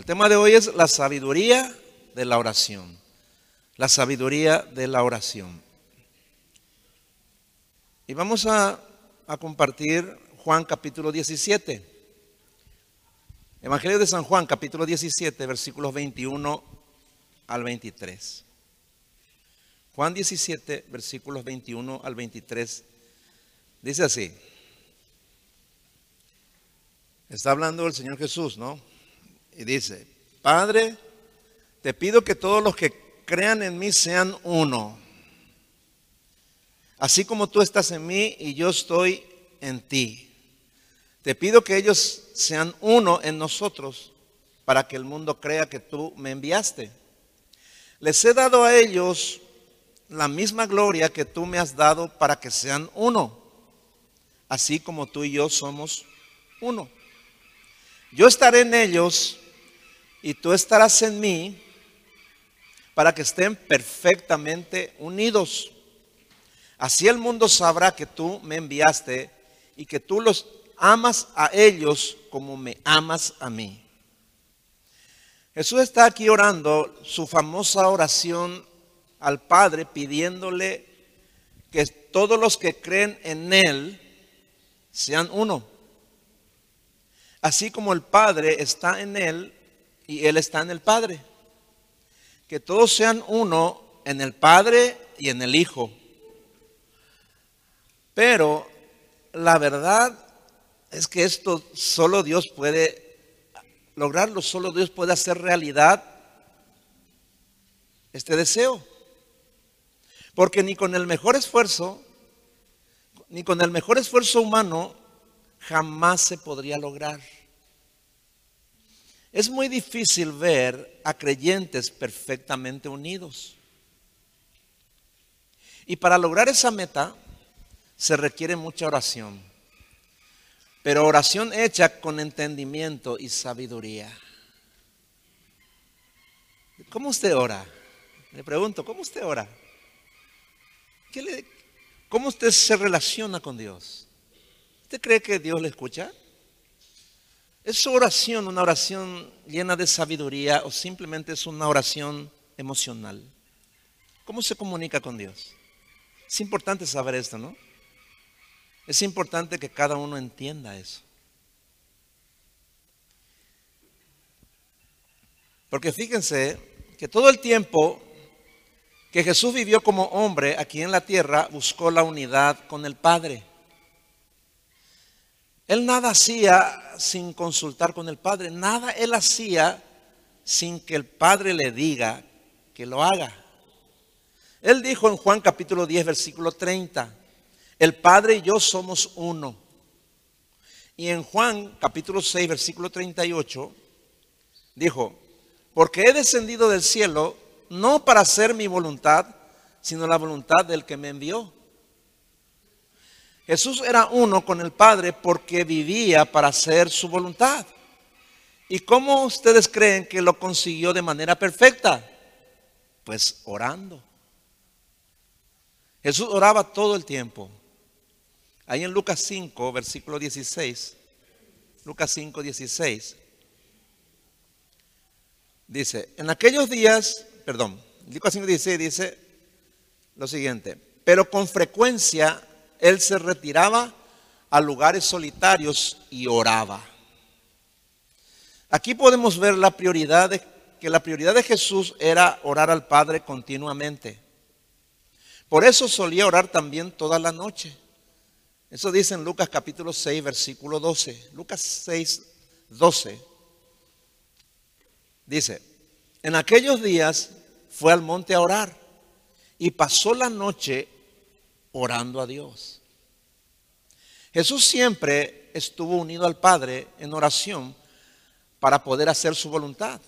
El tema de hoy es la sabiduría de la oración. La sabiduría de la oración. Y vamos a, compartir Juan capítulo 17. Evangelio de San Juan capítulo 17, versículos 21 al 23. Juan 17, versículos 21 al 23. Dice así. Está hablando el Señor Jesús, ¿no? Y dice, Padre, te pido que todos los que crean en mí sean uno. Así como tú estás en mí y yo estoy en ti. Te pido que ellos sean uno en nosotros para que el mundo crea que tú me enviaste. Les he dado a ellos la misma gloria que tú me has dado para que sean uno, así como tú y yo somos uno. Yo estaré en ellos y tú estarás en mí para que estén perfectamente unidos. Así el mundo sabrá que tú me enviaste y que tú los amas a ellos como me amas a mí. Jesús está aquí orando su famosa oración al Padre pidiéndole que todos los que creen en Él sean uno. Así como el Padre está en Él y Él está en el Padre. Que todos sean uno en el Padre y en el Hijo. Pero la verdad es que esto solo Dios puede lograrlo, solo Dios puede hacer realidad este deseo. Porque ni con el mejor esfuerzo, ni con el mejor esfuerzo humano, jamás se podría lograr. Es muy difícil ver a creyentes perfectamente unidos. Y para lograr esa meta se requiere mucha oración. Pero oración hecha con entendimiento y sabiduría. ¿Cómo usted ora? Le pregunto, ¿cómo usted ora? ¿Cómo usted se relaciona con Dios? ¿Usted cree que Dios le escucha? ¿Es su oración una oración llena de sabiduría o simplemente es una oración emocional? ¿Cómo se comunica con Dios? Es importante saber esto, ¿no? Es importante que cada uno entienda eso. Porque fíjense que todo el tiempo que Jesús vivió como hombre aquí en la tierra, buscó la unidad con el Padre. Él nada hacía sin consultar con el Padre, nada él hacía sin que el Padre le diga que lo haga. Él dijo en Juan capítulo 10, versículo 30, el Padre y yo somos uno. Y en Juan capítulo 6, versículo 38, dijo, porque he descendido del cielo no para hacer mi voluntad, sino la voluntad del que me envió. Jesús era uno con el Padre porque vivía para hacer su voluntad. ¿Y cómo ustedes creen que lo consiguió de manera perfecta? Pues orando. Jesús oraba todo el tiempo. Ahí en Lucas 5, versículo 16. Lucas 5, 16. Dice, en aquellos días perdón, Lucas 5.16 dice lo siguiente, pero con frecuencia él se retiraba a lugares solitarios y oraba. Aquí podemos ver la prioridad de, que la prioridad de Jesús era orar al Padre continuamente. Por eso solía orar también toda la noche. Eso dice en Lucas capítulo 6, versículo 12. Lucas 6, 12. Dice, en aquellos días fue al monte a orar y pasó la noche orando a Dios. Jesús siempre estuvo unido al Padre en oración para poder hacer su voluntad.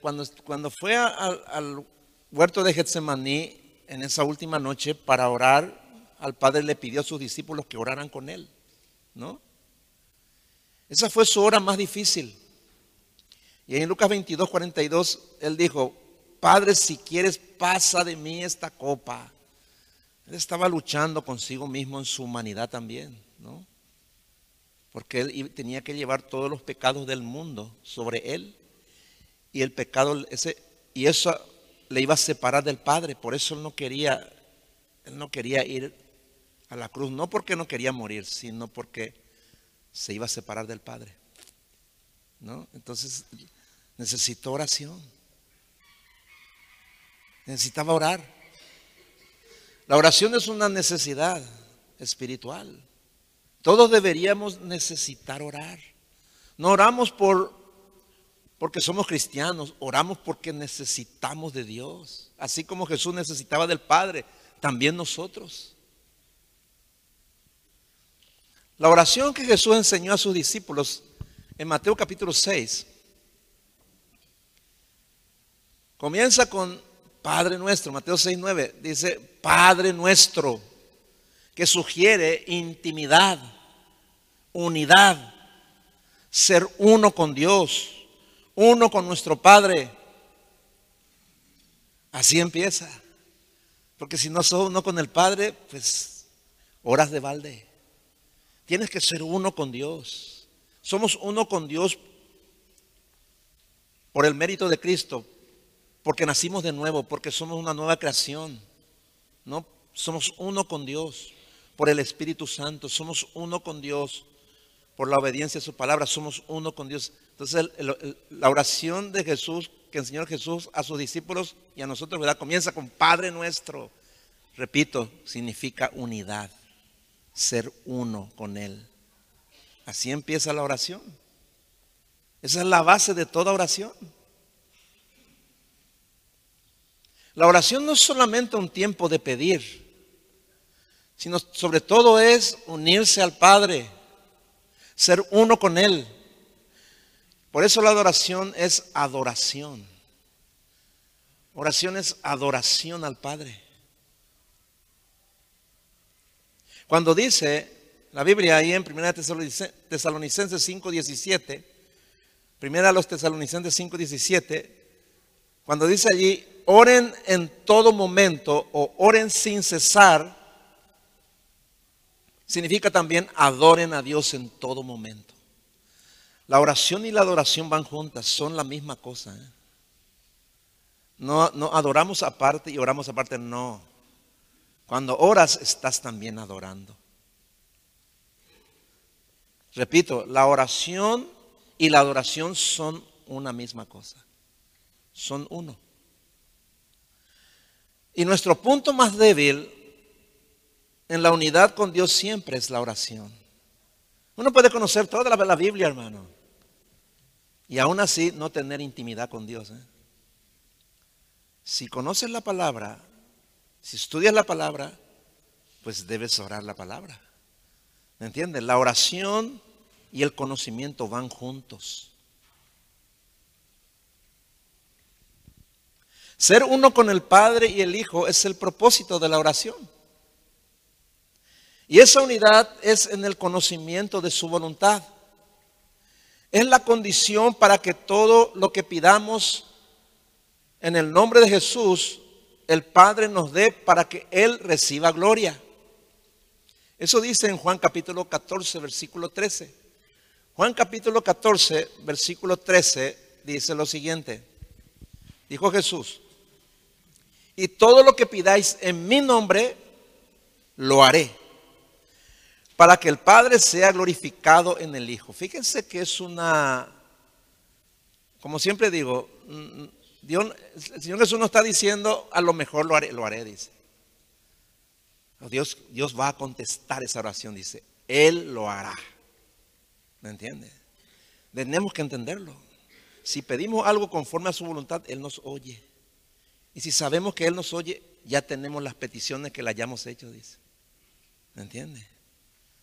Cuando, fue al, al huerto de Getsemaní en esa última noche para orar, al Padre le pidió a sus discípulos que oraran con él, ¿no? Esa fue su hora más difícil. Y en Lucas 22, 42, él dijo, Padre, si quieres, pasa de mí esta copa. Él estaba luchando consigo mismo en su humanidad también, ¿no? porque él tenía que llevar todos los pecados del mundo sobre él. Y el pecado, ese, y eso le iba a separar del Padre. Por eso él no quería, él no quería ir a la cruz, no porque no quería morir, sino porque se iba a separar del Padre. ¿No? Entonces necesitó oración. Necesitaba orar. La oración es una necesidad espiritual. Todos deberíamos necesitar orar. No oramos por porque somos cristianos, oramos porque necesitamos de Dios. Así como Jesús necesitaba del Padre, también nosotros. La oración que Jesús enseñó a sus discípulos en Mateo capítulo 6 comienza con Padre nuestro, Mateo 6, 9, dice Padre nuestro, que sugiere intimidad, unidad, ser uno con Dios uno con nuestro Padre. Así empieza. Porque si no sos uno con el Padre, pues horas de balde. Tienes que ser uno con Dios. Somos uno con Dios por el mérito de Cristo, porque nacimos de nuevo, porque somos una nueva creación. No, somos uno con Dios por el Espíritu Santo, somos uno con Dios por la obediencia a su palabra, somos uno con Dios. Entonces, la oración de Jesús, que enseñó Jesús a sus discípulos y a nosotros, ¿verdad? Comienza con Padre nuestro. Repito, significa unidad, ser uno con Él. Así empieza la oración. Esa es la base de toda oración. La oración no es solamente un tiempo de pedir, sino sobre todo es unirse al Padre, ser uno con Él. Por eso la adoración es adoración. Oración es adoración al Padre. Cuando dice la Biblia ahí en 1 Tesalonicenses 5:17, Primera a los Tesalonicenses 5:17, cuando dice allí, oren en todo momento o oren sin cesar, significa también adoren a Dios en todo momento. La oración y la adoración van juntas, son la misma cosa. ¿eh? No, no adoramos aparte y oramos aparte, no. Cuando oras estás también adorando. Repito, la oración y la adoración son una misma cosa. Son uno. Y nuestro punto más débil en la unidad con Dios siempre es la oración. Uno puede conocer toda la, Biblia, hermano. Y aún así no tener intimidad con Dios. ¿eh? Si conoces la palabra, si estudias la palabra, pues debes orar la palabra. ¿Me entiendes? La oración y el conocimiento van juntos. Ser uno con el Padre y el Hijo es el propósito de la oración. Y esa unidad es en el conocimiento de su voluntad. Es la condición para que todo lo que pidamos en el nombre de Jesús, el Padre nos dé para que Él reciba gloria. Eso dice en Juan capítulo 14, versículo 13. Juan capítulo 14, versículo 13 dice lo siguiente. Dijo Jesús, y todo lo que pidáis en mi nombre, lo haré para que el Padre sea glorificado en el Hijo. Fíjense que es una, como siempre digo, mm, Dios, el Señor Jesús no está diciendo, a lo mejor lo haré, lo haré, dice. Dios, Dios va a contestar esa oración, dice, Él lo hará. ¿Me entiende? Tenemos que entenderlo. Si pedimos algo conforme a su voluntad, Él nos oye. Y si sabemos que Él nos oye, ya tenemos las peticiones que le hayamos hecho, dice. ¿Me entiende?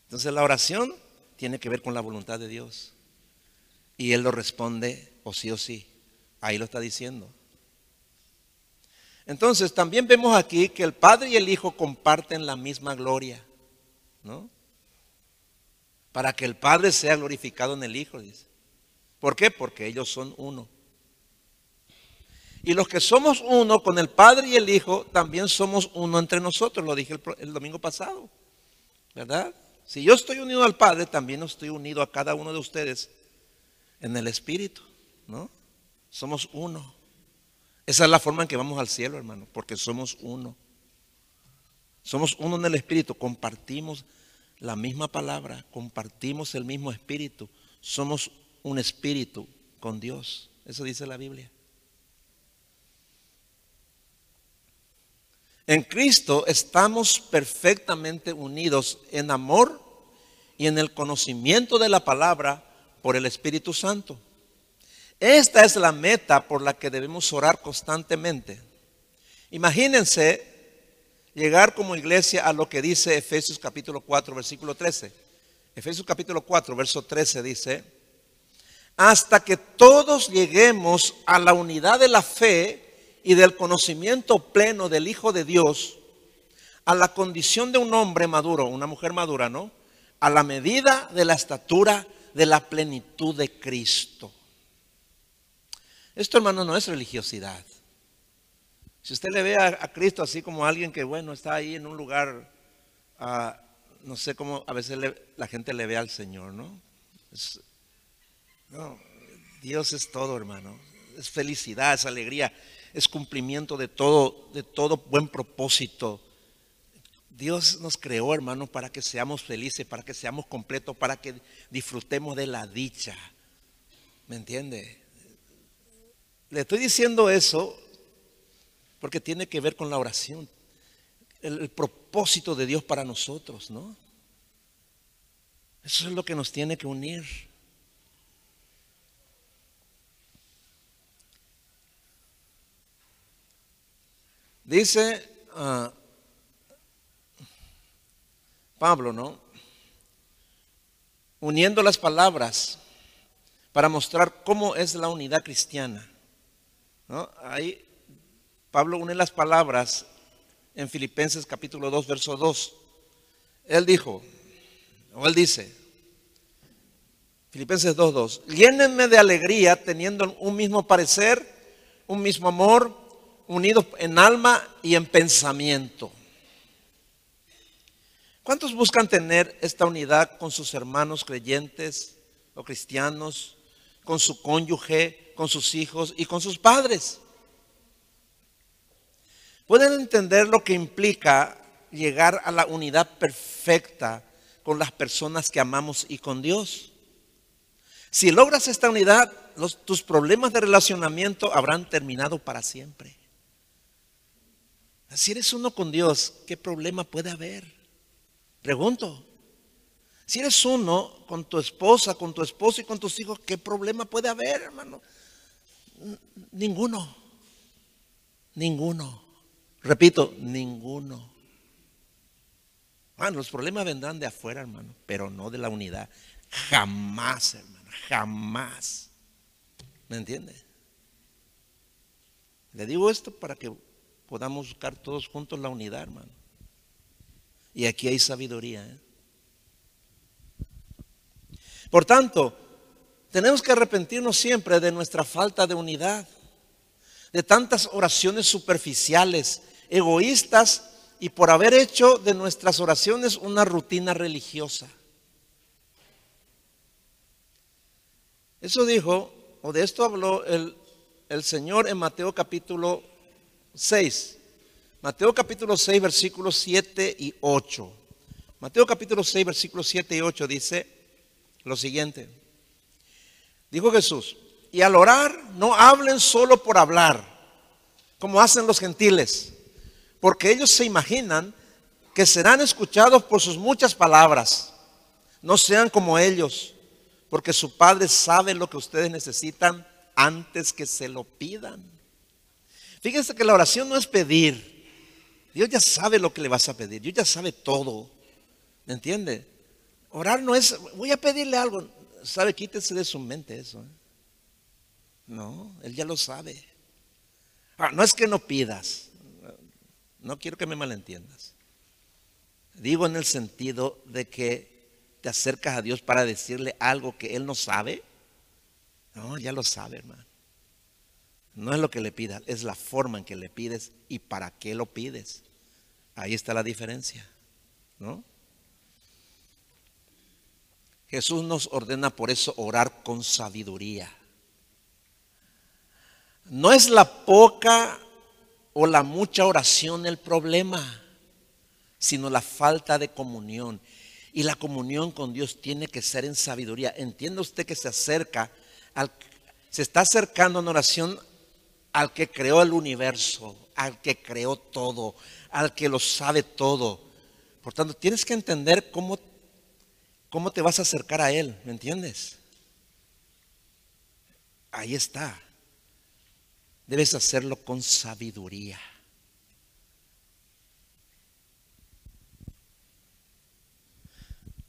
Entonces la oración tiene que ver con la voluntad de Dios. Y Él lo responde o sí o sí. Ahí lo está diciendo. Entonces también vemos aquí que el Padre y el Hijo comparten la misma gloria. ¿No? Para que el Padre sea glorificado en el Hijo, dice. ¿Por qué? Porque ellos son uno. Y los que somos uno con el Padre y el Hijo, también somos uno entre nosotros. Lo dije el, domingo pasado. ¿Verdad? Si yo estoy unido al Padre, también estoy unido a cada uno de ustedes en el Espíritu, ¿no? Somos uno. Esa es la forma en que vamos al cielo, hermano, porque somos uno. Somos uno en el Espíritu, compartimos la misma palabra, compartimos el mismo Espíritu, somos un Espíritu con Dios. Eso dice la Biblia. En Cristo estamos perfectamente unidos en amor y en el conocimiento de la palabra por el Espíritu Santo. Esta es la meta por la que debemos orar constantemente. Imagínense llegar como iglesia a lo que dice Efesios capítulo 4, versículo 13. Efesios capítulo 4, verso 13 dice, hasta que todos lleguemos a la unidad de la fe y del conocimiento pleno del Hijo de Dios a la condición de un hombre maduro, una mujer madura, ¿no? A la medida de la estatura de la plenitud de Cristo. Esto, hermano, no es religiosidad. Si usted le ve a, Cristo así como alguien que, bueno, está ahí en un lugar, ah, no sé cómo a veces la gente le ve al Señor, ¿no? no, Dios es todo, hermano. Es felicidad, es alegría es cumplimiento de todo, de todo buen propósito. Dios nos creó, hermano, para que seamos felices, para que seamos completos, para que disfrutemos de la dicha. ¿Me entiende? Le estoy diciendo eso porque tiene que ver con la oración, el, el propósito de Dios para nosotros, ¿no? Eso es lo que nos tiene que unir. Dice ah, Pablo, ¿no? Uniendo las palabras para mostrar cómo es la unidad cristiana. ¿no? Ahí Pablo une las palabras en Filipenses capítulo 2, verso 2. Él dijo, o él dice, Filipenses 2, 2, llénenme de alegría teniendo un mismo parecer, un mismo amor, unidos en alma y en pensamiento. ¿Cuántos buscan tener esta unidad con sus hermanos creyentes o cristianos, con su cónyuge, con sus hijos y con sus padres? ¿Pueden entender lo que implica llegar a la unidad perfecta con las personas que amamos y con Dios? Si logras esta unidad, tus problemas de relacionamiento habrán terminado para siempre. Si eres uno con Dios, ¿qué problema puede haber? Pregunto. Si eres uno con tu esposa, con tu esposo y con tus hijos, ¿qué problema puede haber, hermano? Ninguno. Ninguno. Repito, ninguno. Bueno, los problemas vendrán de afuera, hermano, pero no de la unidad. Jamás, hermano, jamás. ¿Me entiende? Le digo esto para que podamos buscar todos juntos la unidad, hermano. Y aquí hay sabiduría. ¿eh? Por tanto, tenemos que arrepentirnos siempre de nuestra falta de unidad, de tantas oraciones superficiales, egoístas y por haber hecho de nuestras oraciones una rutina religiosa. Eso dijo, o de esto habló el, el Señor en Mateo capítulo 6. Mateo capítulo 6, versículos 7 y 8. Mateo capítulo 6, versículos 7 y 8 dice lo siguiente. Dijo Jesús, y al orar no hablen solo por hablar, como hacen los gentiles, porque ellos se imaginan que serán escuchados por sus muchas palabras. No sean como ellos, porque su Padre sabe lo que ustedes necesitan antes que se lo pidan. Fíjense que la oración no es pedir. Dios ya sabe lo que le vas a pedir. Dios ya sabe todo. ¿Me entiende? Orar no es, voy a pedirle algo. ¿Sabe? Quítese de su mente eso. ¿eh? No, Él ya lo sabe. Ah, no es que no pidas. No quiero que me malentiendas. Digo en el sentido de que te acercas a Dios para decirle algo que Él no sabe. No, ya lo sabe, hermano. No es lo que le pidas, es la forma en que le pides y para qué lo pides. Ahí está la diferencia, ¿no? Jesús nos ordena por eso orar con sabiduría. No es la poca o la mucha oración el problema, sino la falta de comunión. Y la comunión con Dios tiene que ser en sabiduría. Entiende usted que se acerca, al, se está acercando en oración al que creó el universo, al que creó todo, al que lo sabe todo. Por tanto, tienes que entender cómo, cómo te vas a acercar a Él, ¿me entiendes? Ahí está. Debes hacerlo con sabiduría.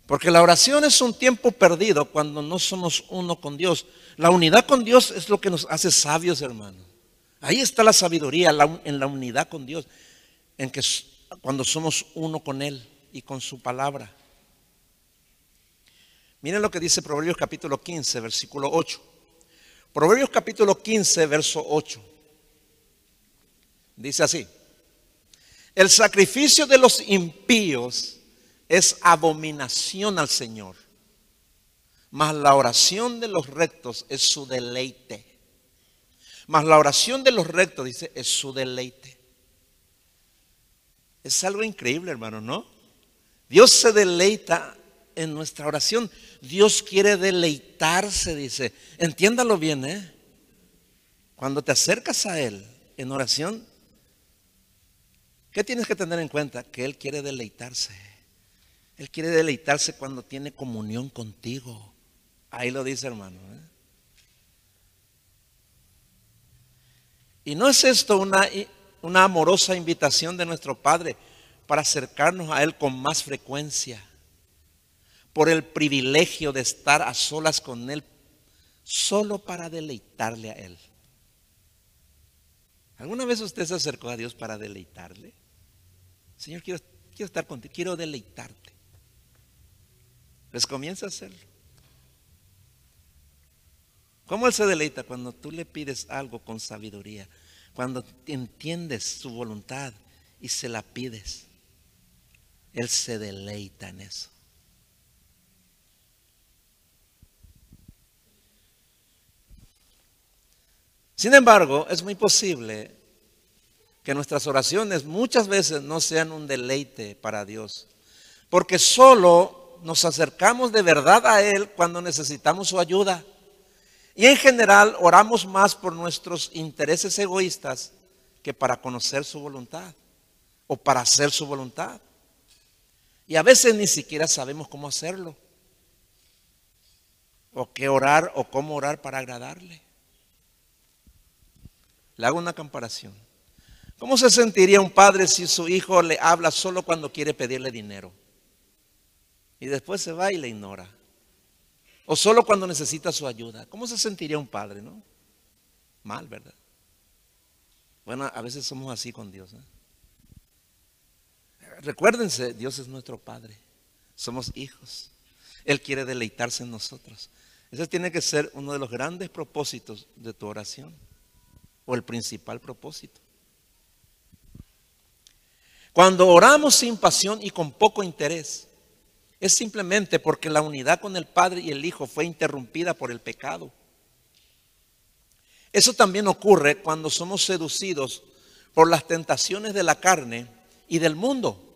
Porque la oración es un tiempo perdido cuando no somos uno con Dios. La unidad con Dios es lo que nos hace sabios, hermano. Ahí está la sabiduría, en la unidad con Dios, en que cuando somos uno con Él y con su palabra. Miren lo que dice Proverbios capítulo 15, versículo 8. Proverbios capítulo 15, verso 8. Dice así, el sacrificio de los impíos es abominación al Señor, mas la oración de los rectos es su deleite. Mas la oración de los rectos, dice, es su deleite. Es algo increíble, hermano, ¿no? Dios se deleita en nuestra oración. Dios quiere deleitarse, dice. Entiéndalo bien, ¿eh? Cuando te acercas a Él en oración, ¿Qué tienes que tener en cuenta? Que Él quiere deleitarse. Él quiere deleitarse cuando tiene comunión contigo. Ahí lo dice hermano. ¿eh? Y no es esto una, una amorosa invitación de nuestro Padre para acercarnos a Él con más frecuencia, por el privilegio de estar a solas con Él, solo para deleitarle a Él. ¿Alguna vez usted se acercó a Dios para deleitarle? Señor, quiero, quiero estar contigo, quiero deleitarte. Pues comienza a hacerlo. ¿Cómo Él se deleita? Cuando tú le pides algo con sabiduría, cuando entiendes su voluntad y se la pides. Él se deleita en eso. Sin embargo, es muy posible que nuestras oraciones muchas veces no sean un deleite para Dios. Porque solo nos acercamos de verdad a Él cuando necesitamos su ayuda. Y en general oramos más por nuestros intereses egoístas que para conocer su voluntad o para hacer su voluntad. Y a veces ni siquiera sabemos cómo hacerlo. O qué orar o cómo orar para agradarle. Le hago una comparación. ¿Cómo se sentiría un padre si su hijo le habla solo cuando quiere pedirle dinero? Y después se va y le ignora. O solo cuando necesita su ayuda. ¿Cómo se sentiría un padre, no? Mal, ¿verdad? Bueno, a veces somos así con Dios. Recuérdense, Dios es nuestro Padre. Somos hijos. Él quiere deleitarse en nosotros. Ese tiene que ser uno de los grandes propósitos de tu oración. O el principal propósito. Cuando oramos sin pasión y con poco interés, es simplemente porque la unidad con el Padre y el Hijo fue interrumpida por el pecado. Eso también ocurre cuando somos seducidos por las tentaciones de la carne y del mundo.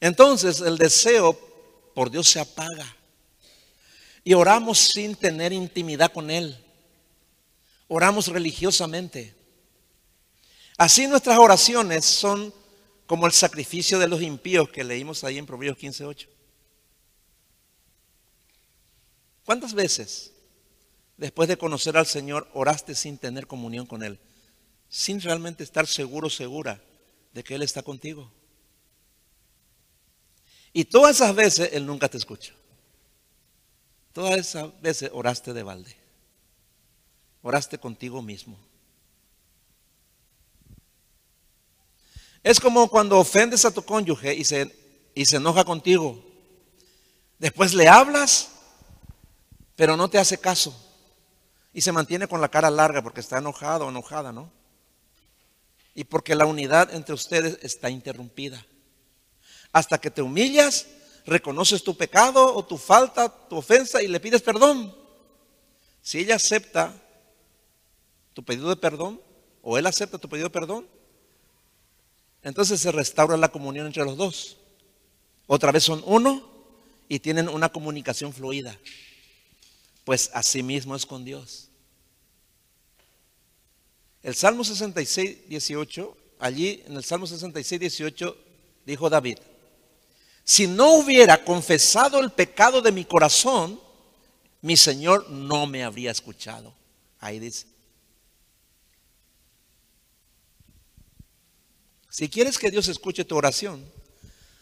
Entonces el deseo por Dios se apaga y oramos sin tener intimidad con Él. Oramos religiosamente. Así nuestras oraciones son como el sacrificio de los impíos que leímos ahí en Proverbios 15:8. ¿Cuántas veces después de conocer al Señor oraste sin tener comunión con Él? Sin realmente estar seguro, segura de que Él está contigo. Y todas esas veces Él nunca te escucha. Todas esas veces oraste de balde. Oraste contigo mismo. Es como cuando ofendes a tu cónyuge y se, y se enoja contigo. Después le hablas, pero no te hace caso. Y se mantiene con la cara larga porque está enojado o enojada, ¿no? Y porque la unidad entre ustedes está interrumpida. hasta que te humillas, reconoces tu pecado o tu falta, tu ofensa y le pides perdón. Si ella acepta tu pedido de perdón, o él acepta tu pedido de perdón, entonces se restaura la comunión entre los dos. Otra vez son uno y tienen una comunicación fluida. Pues así mismo es con Dios. El Salmo 66, 18, allí en el Salmo 66, 18 dijo David, si no hubiera confesado el pecado de mi corazón, mi Señor no me habría escuchado. Ahí dice. Si quieres que Dios escuche tu oración,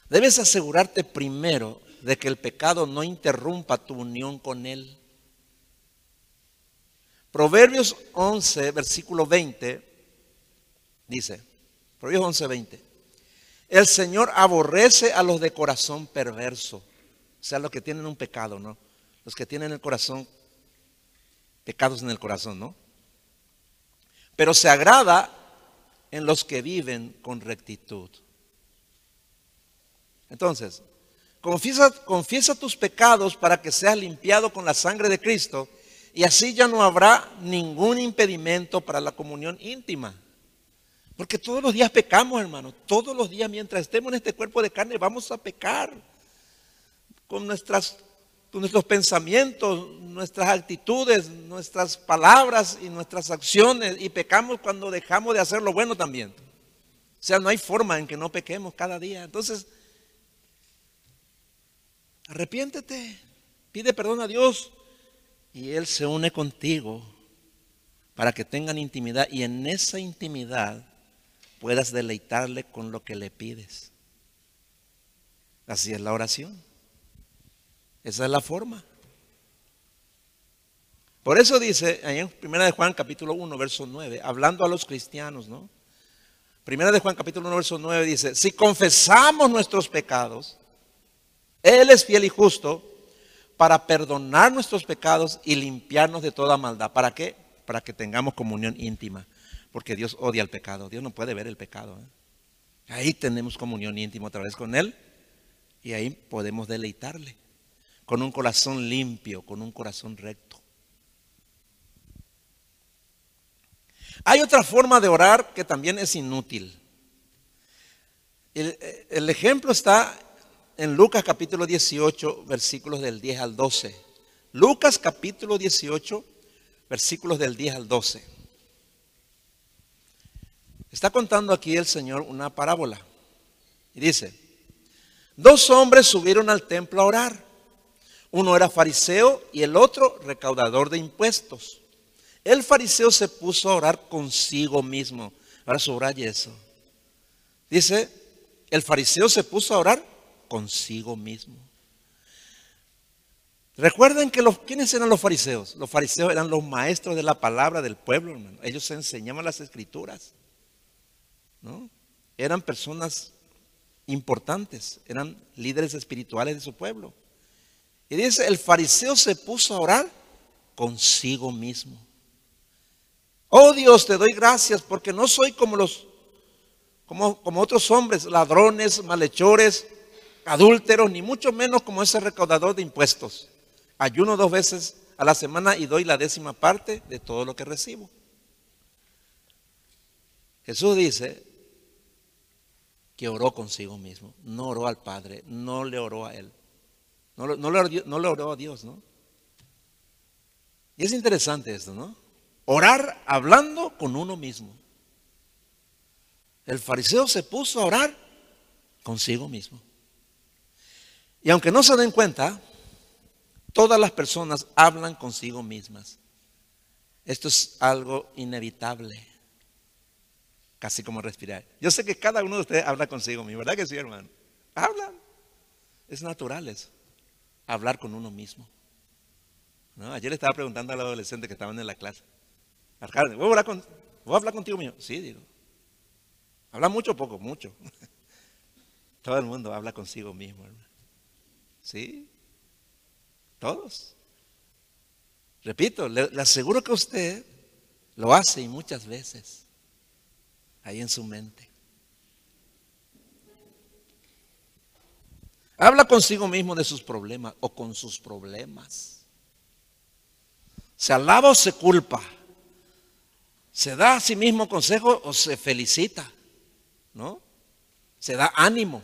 debes asegurarte primero de que el pecado no interrumpa tu unión con Él. Proverbios 11, versículo 20, dice, Proverbios 11, 20, el Señor aborrece a los de corazón perverso, o sea, los que tienen un pecado, ¿no? Los que tienen el corazón, pecados en el corazón, ¿no? Pero se agrada en los que viven con rectitud. Entonces, confiesa, tus pecados para que seas limpiado con la sangre de Cristo y así ya no habrá ningún impedimento para la comunión íntima. Porque todos los días pecamos, hermano. Todos los días, mientras estemos en este cuerpo de carne, vamos a pecar con nuestras nuestros pensamientos, nuestras actitudes, nuestras palabras y nuestras acciones y pecamos cuando dejamos de hacer lo bueno también. O sea, no hay forma en que no pequemos cada día. Entonces, arrepiéntete, pide perdón a Dios y Él se une contigo para que tengan intimidad y en esa intimidad puedas deleitarle con lo que le pides. Así es la oración. Esa es la forma. Por eso dice en 1 de Juan capítulo 1, verso 9, hablando a los cristianos, ¿no? Primera de Juan capítulo 1, verso 9 dice, si confesamos nuestros pecados, Él es fiel y justo para perdonar nuestros pecados y limpiarnos de toda maldad. ¿Para qué? Para que tengamos comunión íntima. Porque Dios odia el pecado. Dios no puede ver el pecado. ¿eh? Ahí tenemos comunión íntima otra vez con Él y ahí podemos deleitarle con un corazón limpio, con un corazón recto. Hay otra forma de orar que también es inútil. El, ejemplo está en Lucas capítulo 18, versículos del 10 al 12. Lucas capítulo 18, versículos del 10 al 12. Está contando aquí el Señor una parábola. Y dice, dos hombres subieron al templo a orar uno era fariseo y el otro recaudador de impuestos. El fariseo se puso a orar consigo mismo. Ahora subraya eso. Dice, el fariseo se puso a orar consigo mismo. Recuerden que los, ¿quiénes eran los fariseos? Los fariseos eran los maestros de la palabra del pueblo, hermano. Ellos se enseñaban las escrituras. ¿no? Eran personas importantes, eran líderes espirituales de su pueblo. Y dice, el fariseo se puso a orar consigo mismo. Oh Dios, te doy gracias porque no soy como los como, como otros hombres, ladrones, malhechores, adúlteros, ni mucho menos como ese recaudador de impuestos. Ayuno dos veces a la semana y doy la décima parte de todo lo que recibo. Jesús dice que oró consigo mismo, no oró al Padre, no le oró a Él. No, le, oró a Dios, ¿no? Y es interesante esto, ¿no? Orar hablando con uno mismo. El fariseo se puso a orar consigo mismo. Y aunque no se den cuenta, todas las personas hablan consigo mismas. Esto es algo inevitable. Casi como respirar. Yo sé que cada uno de ustedes habla consigo mismo, ¿verdad que sí, hermano? Hablan. Es natural eso hablar con uno mismo. Ayer le estaba preguntando al adolescente que estaban en la clase. ¿voy a hablar, con, ¿voy a hablar contigo mío? Sí, digo. ¿Habla mucho o poco? Mucho. Todo el mundo habla consigo mismo, hermano. ¿Sí? Todos. Repito, le, le aseguro que usted lo hace y muchas veces ahí en su mente. Habla consigo mismo de sus problemas o con sus problemas. Se alaba o se culpa. Se da a sí mismo consejo o se felicita. ¿No? Se da ánimo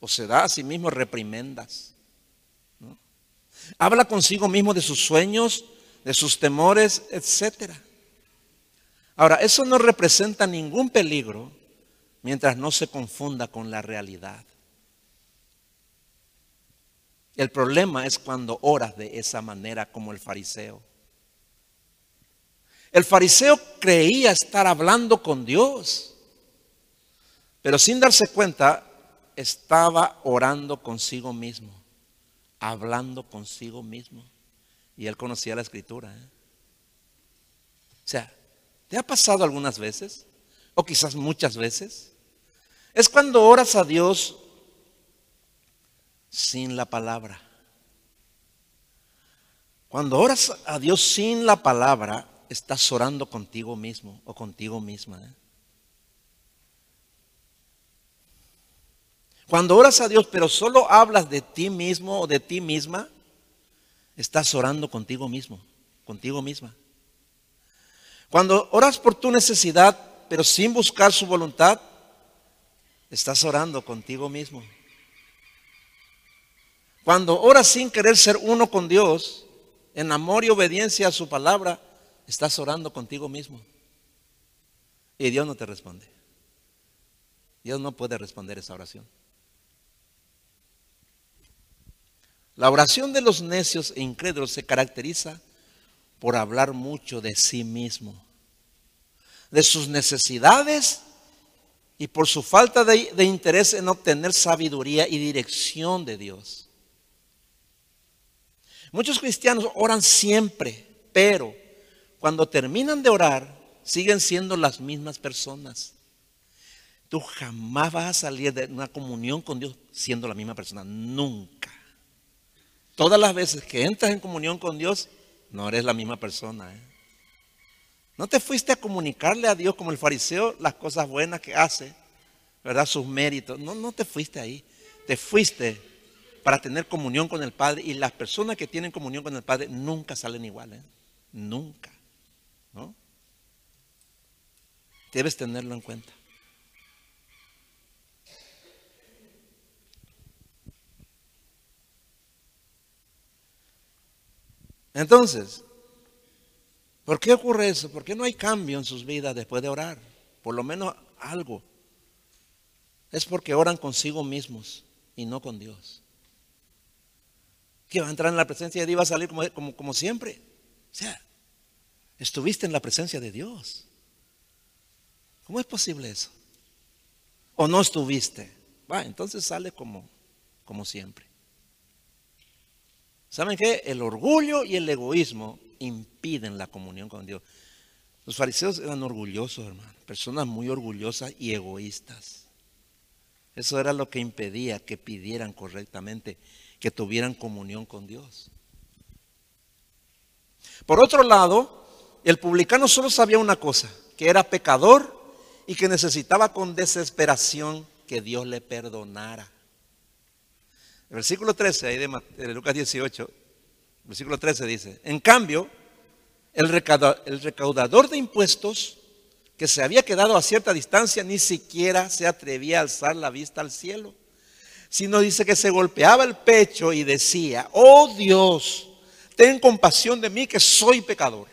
o se da a sí mismo reprimendas. Habla consigo mismo de sus sueños, de sus temores, etcétera. Ahora, eso no representa ningún peligro mientras no se confunda con la realidad. El problema es cuando oras de esa manera como el fariseo. El fariseo creía estar hablando con Dios, pero sin darse cuenta estaba orando consigo mismo, hablando consigo mismo. Y él conocía la escritura. ¿eh? O sea, ¿te ha pasado algunas veces? O quizás muchas veces. Es cuando oras a Dios sin la palabra. Cuando oras a Dios sin la palabra, estás orando contigo mismo o contigo misma. ¿eh? Cuando oras a Dios, pero solo hablas de ti mismo o de ti misma, estás orando contigo mismo, contigo misma. Cuando oras por tu necesidad, pero sin buscar su voluntad, estás orando contigo mismo. Cuando oras sin querer ser uno con Dios, en amor y obediencia a su palabra, estás orando contigo mismo. Y Dios no te responde. Dios no puede responder esa oración. La oración de los necios e incrédulos se caracteriza por hablar mucho de sí mismo, de sus necesidades y por su falta de, de, interés en obtener sabiduría y dirección de Dios. Muchos cristianos oran siempre, pero cuando terminan de orar, siguen siendo las mismas personas. Tú jamás vas a salir de una comunión con Dios siendo la misma persona, nunca. Todas las veces que entras en comunión con Dios, no eres la misma persona. ¿eh? No te fuiste a comunicarle a Dios como el fariseo las cosas buenas que hace, ¿verdad? Sus méritos. No, no te fuiste ahí. Te fuiste para tener comunión con el Padre y las personas que tienen comunión con el Padre nunca salen iguales. ¿eh? Nunca. Debes tenerlo en cuenta. Entonces, ¿por qué ocurre eso? ¿Por qué no hay cambio en sus vidas después de orar? Por lo menos algo. Es porque oran consigo mismos y no con Dios. Que va a entrar en la presencia de Dios y va a salir como, como, siempre. O sea, estuviste en la presencia de Dios. ¿Cómo es posible eso? ¿O no estuviste? Va, entonces sale como, como siempre. ¿Saben qué? El orgullo y el egoísmo impiden la comunión con Dios. Los fariseos eran orgullosos, hermano, personas muy orgullosas y egoístas. Eso era lo que impedía que pidieran correctamente, que tuvieran comunión con Dios. Por otro lado, el publicano solo sabía una cosa, que era pecador y que necesitaba con desesperación que Dios le perdonara. El versículo 13, ahí de, Lucas 18, versículo 13 dice, en cambio, el recaudador de impuestos que se había quedado a cierta distancia ni siquiera se atrevía a alzar la vista al cielo, sino dice que se golpeaba el pecho y decía, oh Dios, ten compasión de mí que soy pecador.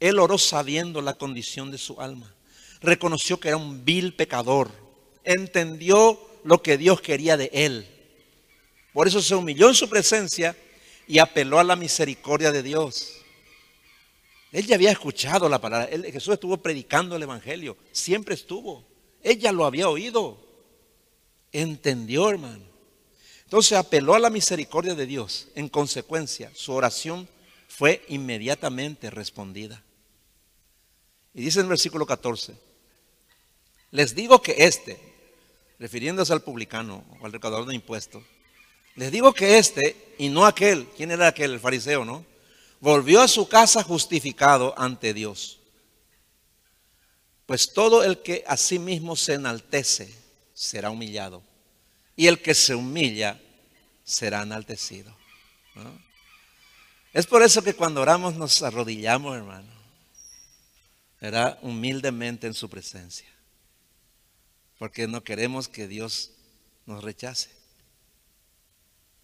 Él oró sabiendo la condición de su alma, reconoció que era un vil pecador, entendió lo que Dios quería de él. Por eso se humilló en su presencia y apeló a la misericordia de Dios. Él ya había escuchado la palabra. Jesús estuvo predicando el Evangelio. Siempre estuvo. Ella lo había oído. Entendió, hermano. Entonces apeló a la misericordia de Dios. En consecuencia, su oración fue inmediatamente respondida. Y dice en el versículo 14, les digo que este, refiriéndose al publicano o al recaudador de impuestos, les digo que este y no aquel, ¿quién era aquel? El fariseo, ¿no? Volvió a su casa justificado ante Dios. Pues todo el que a sí mismo se enaltece será humillado. y el que se humilla será enaltecido. Es por eso que cuando oramos nos arrodillamos, hermano. Era humildemente en su presencia. Porque no queremos que Dios nos rechace.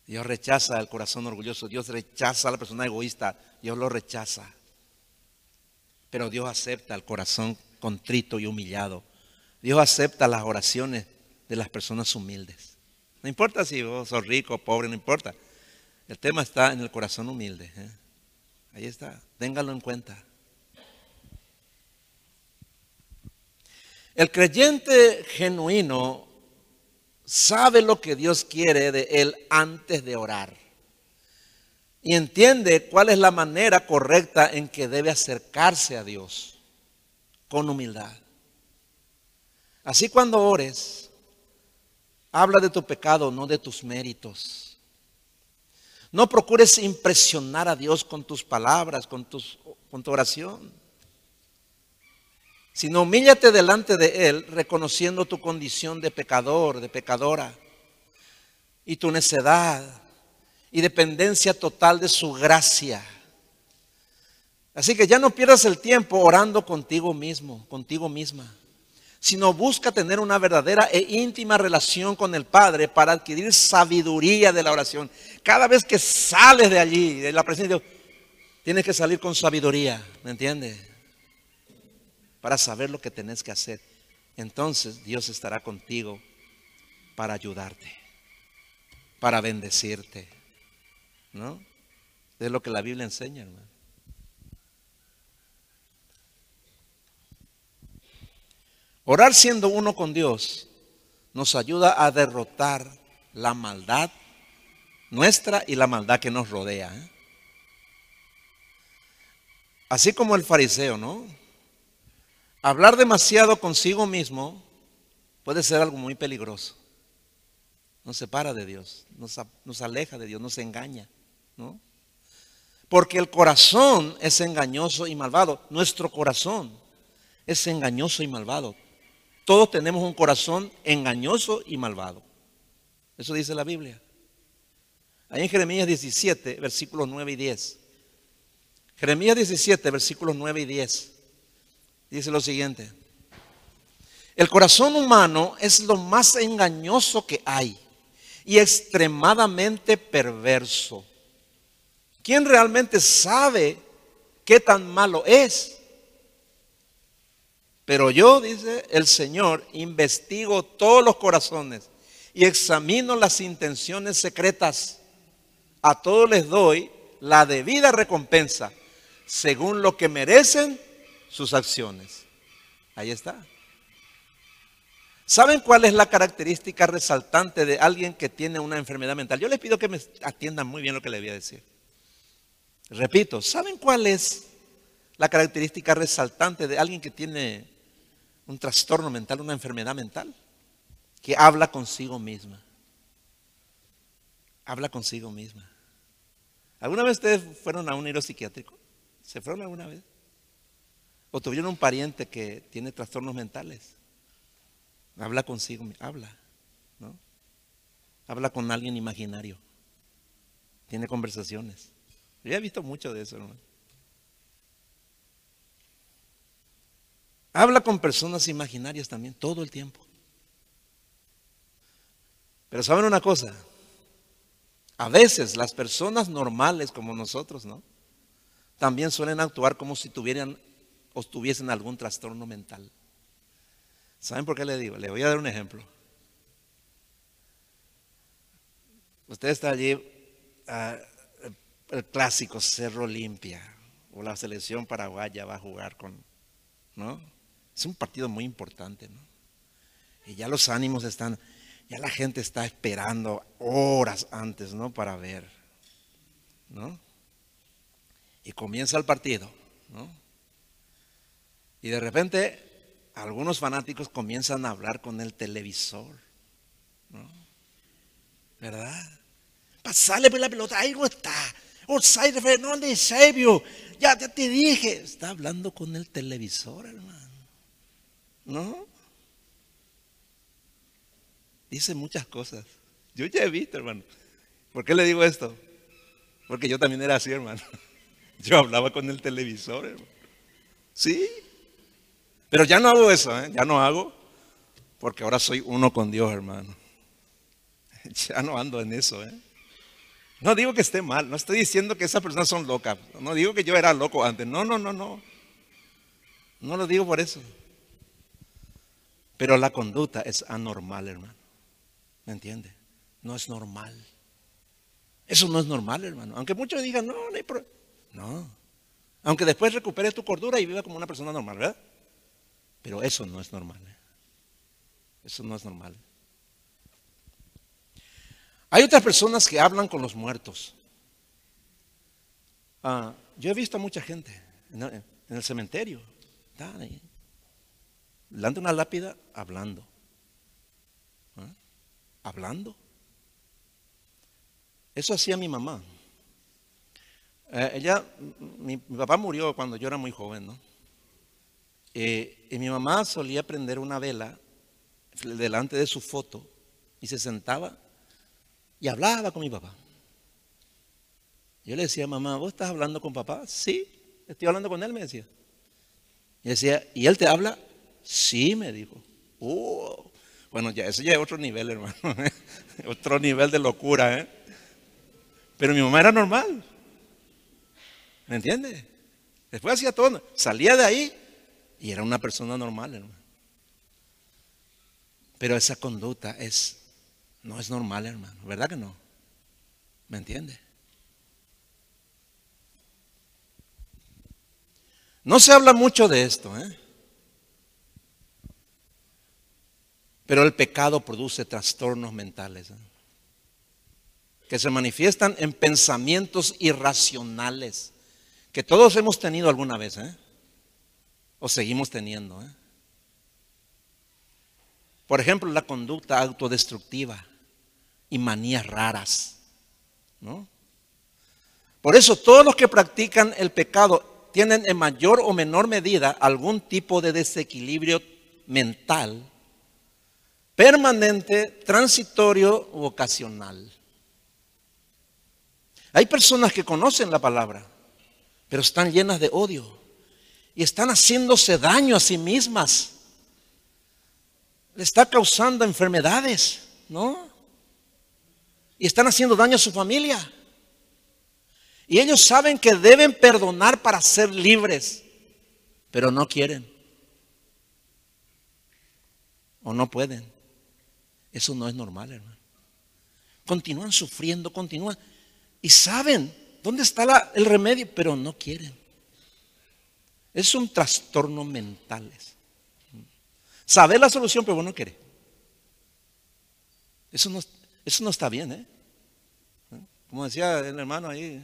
Dios rechaza al corazón orgulloso, Dios rechaza a la persona egoísta, Dios lo rechaza. Pero Dios acepta al corazón contrito y humillado. Dios acepta las oraciones de las personas humildes. No importa si vos sos rico o pobre, no importa. El tema está en el corazón humilde. ¿eh? Ahí está, téngalo en cuenta. El creyente genuino sabe lo que Dios quiere de él antes de orar. Y entiende cuál es la manera correcta en que debe acercarse a Dios con humildad. Así cuando ores, habla de tu pecado, no de tus méritos. No procures impresionar a Dios con tus palabras, con, tu oración sino humíllate delante de Él reconociendo tu condición de pecador, de pecadora, y tu necedad y dependencia total de su gracia. Así que ya no pierdas el tiempo orando contigo mismo, contigo misma, sino busca tener una verdadera e íntima relación con el Padre para adquirir sabiduría de la oración. Cada vez que sales de allí, de la presencia de Dios, tienes que salir con sabiduría, ¿me entiendes? para saber lo que tenés que hacer. Entonces Dios estará contigo para ayudarte, para bendecirte. ¿No? Es lo que la Biblia enseña, hermano. Orar siendo uno con Dios nos ayuda a derrotar la maldad nuestra y la maldad que nos rodea. ¿eh? Así como el fariseo, ¿no? Hablar demasiado consigo mismo puede ser algo muy peligroso. Nos separa de Dios, nos, aleja de Dios, nos engaña. ¿no? Porque el corazón es engañoso y malvado. Nuestro corazón es engañoso y malvado. Todos tenemos un corazón engañoso y malvado. Eso dice la Biblia. Ahí en Jeremías 17, versículos 9 y 10. Jeremías 17, versículos 9 y 10 dice lo siguiente. El corazón humano es lo más engañoso que hay y extremadamente perverso. ¿Quién realmente sabe qué tan malo es? Pero yo, dice el Señor, investigo todos los corazones y examino las intenciones secretas. A todos les doy la debida recompensa, según lo que merecen sus acciones. Ahí está. ¿Saben cuál es la característica resaltante de alguien que tiene una enfermedad mental? Yo les pido que me atiendan muy bien lo que le voy a decir. Repito, ¿saben cuál es la característica resaltante de alguien que tiene un trastorno mental, una enfermedad mental? Que habla consigo misma. Habla consigo misma. ¿Alguna vez ustedes fueron a un neuropsiquiátrico? ¿Se fueron alguna vez? O tuvieron un pariente que tiene trastornos mentales. Habla consigo, habla, ¿no? Habla con alguien imaginario. Tiene conversaciones. Yo he visto mucho de eso, hermano. Habla con personas imaginarias también, todo el tiempo. Pero saben una cosa, a veces las personas normales como nosotros, ¿no? También suelen actuar como si tuvieran o tuviesen algún trastorno mental. ¿Saben por qué le digo? Le voy a dar un ejemplo. Usted está allí, ah, el clásico Cerro Limpia, o la selección paraguaya va a jugar con, ¿no? Es un partido muy importante, ¿no? Y ya los ánimos están, ya la gente está esperando horas antes, ¿no? Para ver, ¿no? Y comienza el partido, ¿no? Y de repente algunos fanáticos comienzan a hablar con el televisor. ¿no? ¿Verdad? Pasale por la pelota, ahí no está. de no de sabio. Ya, ya te dije. Está hablando con el televisor, hermano. ¿No? Dice muchas cosas. Yo ya he visto, hermano. ¿Por qué le digo esto? Porque yo también era así, hermano. Yo hablaba con el televisor, hermano. Sí. Pero ya no hago eso, ¿eh? ya no hago. Porque ahora soy uno con Dios, hermano. Ya no ando en eso, ¿eh? No digo que esté mal, no estoy diciendo que esas personas son locas. No digo que yo era loco antes. No, no, no, no. No lo digo por eso. Pero la conducta es anormal, hermano. ¿Me entiende? No es normal. Eso no es normal, hermano. Aunque muchos digan, no, no hay problema. No. Aunque después recuperes tu cordura y viva como una persona normal, ¿verdad? Pero eso no es normal. ¿eh? Eso no es normal. Hay otras personas que hablan con los muertos. Ah, yo he visto a mucha gente en el, cementerio. Delante de una lápida hablando. ¿Ah? Hablando. Eso hacía mi mamá. Eh, ella, mi, papá murió cuando yo era muy joven, ¿no? Eh, y mi mamá solía prender una vela delante de su foto y se sentaba y hablaba con mi papá. Yo le decía, mamá, ¿vos estás hablando con papá? Sí, estoy hablando con él, me decía. Y decía, ¿y él te habla? Sí, me dijo. Oh, bueno, ya, eso ya es otro nivel, hermano. otro nivel de locura, ¿eh? Pero mi mamá era normal. ¿Me entiende? Después hacía todo. Salía de ahí y era una persona normal, hermano. Pero esa conducta es no es normal, hermano. ¿Verdad que no? ¿Me entiende? No se habla mucho de esto, ¿eh? Pero el pecado produce trastornos mentales ¿eh? que se manifiestan en pensamientos irracionales que todos hemos tenido alguna vez, ¿eh? O seguimos teniendo, ¿eh? Por ejemplo, la conducta autodestructiva y manías raras. ¿no? Por eso todos los que practican el pecado tienen en mayor o menor medida algún tipo de desequilibrio mental, permanente, transitorio u ocasional. Hay personas que conocen la palabra, pero están llenas de odio y están haciéndose daño a sí mismas. Le está causando enfermedades, ¿no? y están haciendo daño a su familia. Y ellos saben que deben perdonar para ser libres, pero no quieren. O no pueden. Eso no es normal, hermano. Continúan sufriendo, continúan. Y saben dónde está el remedio, pero no quieren. Es un trastorno mental. Sabe la solución, pero no quiere. Eso no, eso no está bien, ¿eh? Como decía el hermano ahí,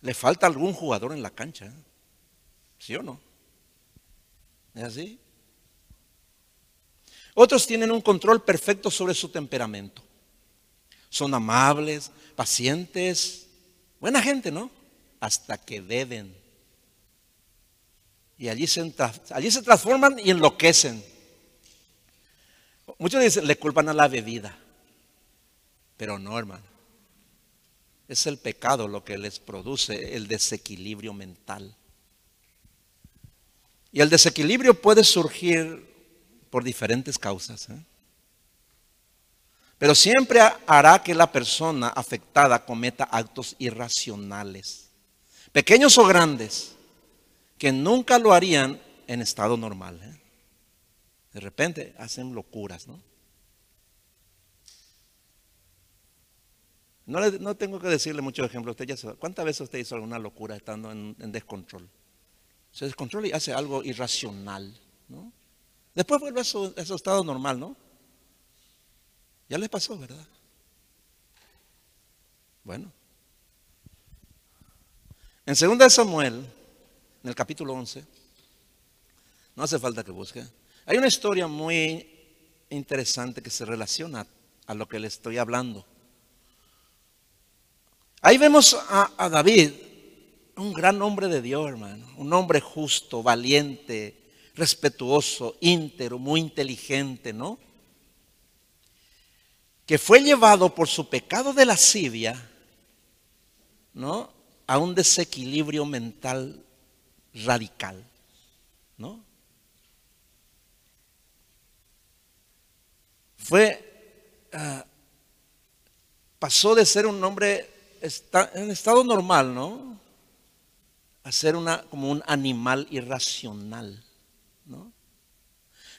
le falta algún jugador en la cancha. ¿Sí o no? ¿Es así? Otros tienen un control perfecto sobre su temperamento. Son amables, pacientes, buena gente, ¿no? Hasta que beben. Y allí se, allí se transforman y enloquecen. Muchos dicen, le culpan a la bebida. Pero no, hermano. Es el pecado lo que les produce el desequilibrio mental. Y el desequilibrio puede surgir por diferentes causas. ¿eh? Pero siempre hará que la persona afectada cometa actos irracionales, pequeños o grandes, que nunca lo harían en estado normal. ¿eh? De repente hacen locuras, ¿no? No, tengo que decirle muchos ejemplos. Usted ya sabe. ¿Cuántas veces usted hizo alguna locura estando en, descontrol? Se descontrola y hace algo irracional. ¿no? Después vuelve a su, estado normal, ¿no? Ya le pasó, ¿verdad? Bueno. En 2 Samuel, en el capítulo 11, no hace falta que busque, hay una historia muy interesante que se relaciona a lo que le estoy hablando. Ahí vemos a, David, un gran hombre de Dios, hermano, un hombre justo, valiente, respetuoso, íntero, muy inteligente, ¿no? que fue llevado por su pecado de lascivia, ¿no? A un desequilibrio mental radical, ¿no? Fue, ah, pasó de ser un hombre en estado normal, ¿no? A ser una, como un animal irracional,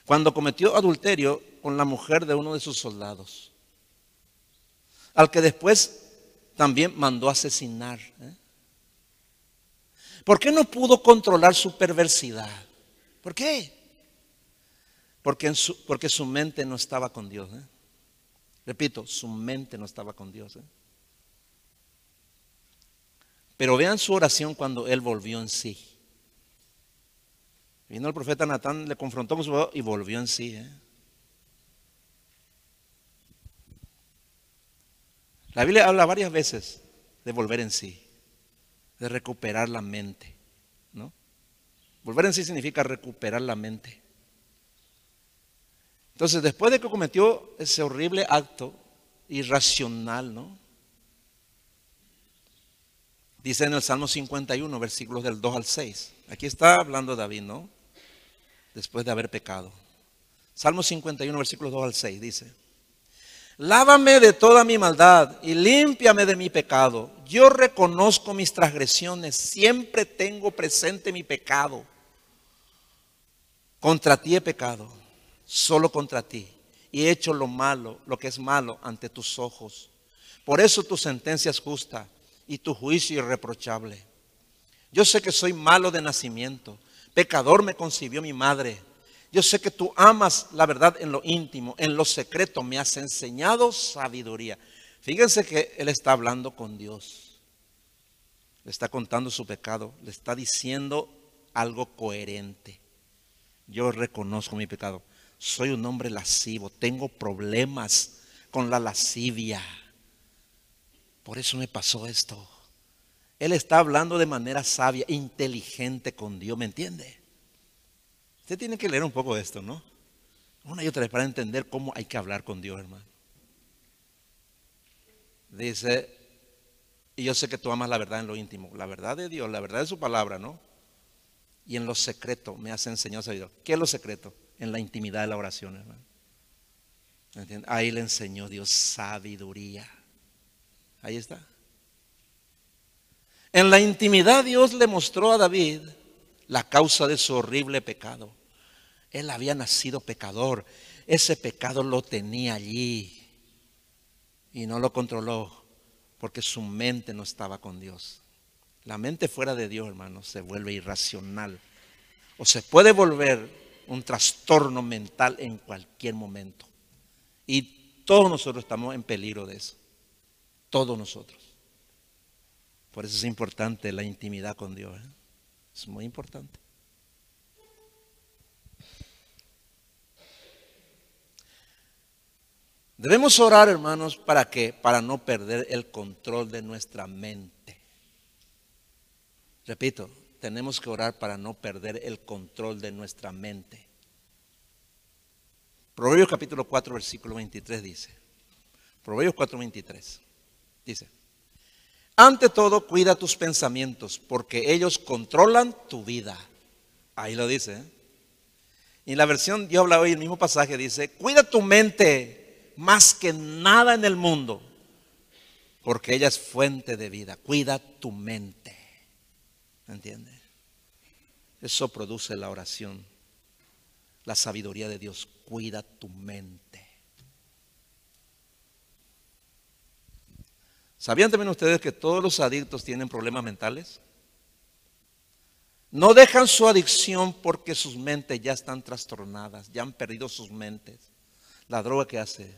Cuando cometió adulterio con la mujer de uno de sus soldados al que después también mandó asesinar. ¿eh? ¿Por qué no pudo controlar su perversidad? ¿Por qué? Porque, su, porque su mente no estaba con Dios. ¿eh? Repito, su mente no estaba con Dios. ¿eh? Pero vean su oración cuando él volvió en sí. Vino el profeta Natán, le confrontó con su voz y volvió en sí. La Biblia habla varias veces de volver en sí, de recuperar la mente, ¿no? Volver en sí significa recuperar la mente. Entonces, después de que cometió ese horrible acto irracional, ¿no? Dice en el Salmo 51, versículos del 2 al 6. Aquí está hablando David, ¿no? Después de haber pecado. Salmo 51, versículos 2 al 6, dice. Lávame de toda mi maldad y límpiame de mi pecado. Yo reconozco mis transgresiones, siempre tengo presente mi pecado. Contra ti he pecado, solo contra ti, y he hecho lo malo, lo que es malo ante tus ojos. Por eso tu sentencia es justa y tu juicio irreprochable. Yo sé que soy malo de nacimiento, pecador me concibió mi madre. Yo sé que tú amas la verdad en lo íntimo, en lo secreto. Me has enseñado sabiduría. Fíjense que él está hablando con Dios. Le está contando su pecado. Le está diciendo algo coherente. Yo reconozco mi pecado. Soy un hombre lascivo. Tengo problemas con la lascivia. Por eso me pasó esto. Él está hablando de manera sabia, inteligente con Dios. ¿Me entiende? Usted tiene que leer un poco esto, ¿no? Una y otra vez para entender cómo hay que hablar con Dios, hermano. Dice, y yo sé que tú amas la verdad en lo íntimo, la verdad de Dios, la verdad de su palabra, ¿no? Y en lo secreto me has enseñado sabiduría. ¿Qué es lo secreto? En la intimidad de la oración, hermano. Ahí le enseñó Dios sabiduría. Ahí está. En la intimidad Dios le mostró a David la causa de su horrible pecado. Él había nacido pecador. Ese pecado lo tenía allí y no lo controló porque su mente no estaba con Dios. La mente fuera de Dios, hermano, se vuelve irracional o se puede volver un trastorno mental en cualquier momento. Y todos nosotros estamos en peligro de eso. Todos nosotros. Por eso es importante la intimidad con Dios. ¿eh? Es muy importante. Debemos orar, hermanos, para que para no perder el control de nuestra mente. Repito, tenemos que orar para no perder el control de nuestra mente. Proverbios capítulo 4, versículo 23 dice. Proverbios 4, 23 dice. Ante todo, cuida tus pensamientos, porque ellos controlan tu vida. Ahí lo dice. ¿eh? Y la versión, Dios habla hoy, el mismo pasaje dice, cuida tu mente más que nada en el mundo, porque ella es fuente de vida. Cuida tu mente. ¿Me entiendes? Eso produce la oración, la sabiduría de Dios. Cuida tu mente. ¿Sabían también ustedes que todos los adictos tienen problemas mentales? No dejan su adicción porque sus mentes ya están trastornadas, ya han perdido sus mentes. La droga que hace,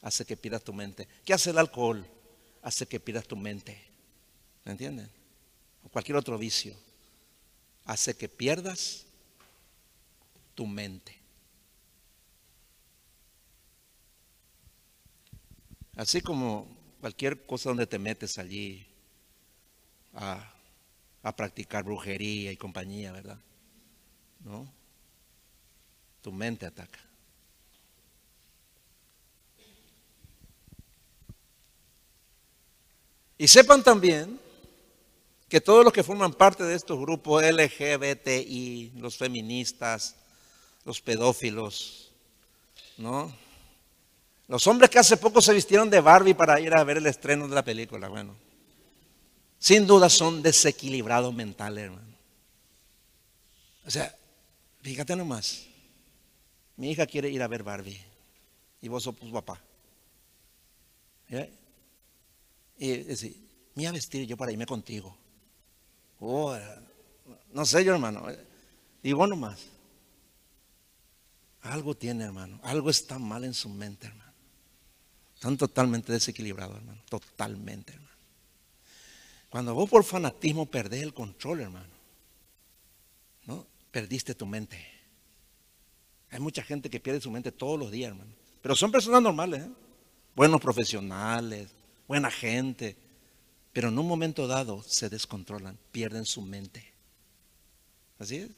hace que pierdas tu mente. ¿Qué hace el alcohol? Hace que pierdas tu mente. ¿Me entienden? O cualquier otro vicio. Hace que pierdas tu mente. Así como cualquier cosa donde te metes allí a, practicar brujería y compañía, ¿verdad? ¿No? Tu mente ataca. Y sepan también que todos los que forman parte de estos grupos LGBTI, los feministas, los pedófilos, ¿no? Los hombres que hace poco se vistieron de Barbie para ir a ver el estreno de la película, bueno, sin duda son desequilibrados mentales, hermano. O sea, fíjate nomás, mi hija quiere ir a ver Barbie y vos sos papá. Y decir, me voy a vestir yo para irme contigo. Oh, no sé yo, hermano. Y vos nomás. Algo tiene, hermano. Algo está mal en su mente, hermano. Están totalmente desequilibrados, hermano. Totalmente, hermano. Cuando vos por fanatismo perdés el control, hermano, ¿no? Perdiste tu mente. Hay mucha gente que pierde su mente todos los días, hermano. Pero son personas normales, ¿eh? buenos profesionales, buena gente. Pero en un momento dado se descontrolan, pierden su mente. Así es.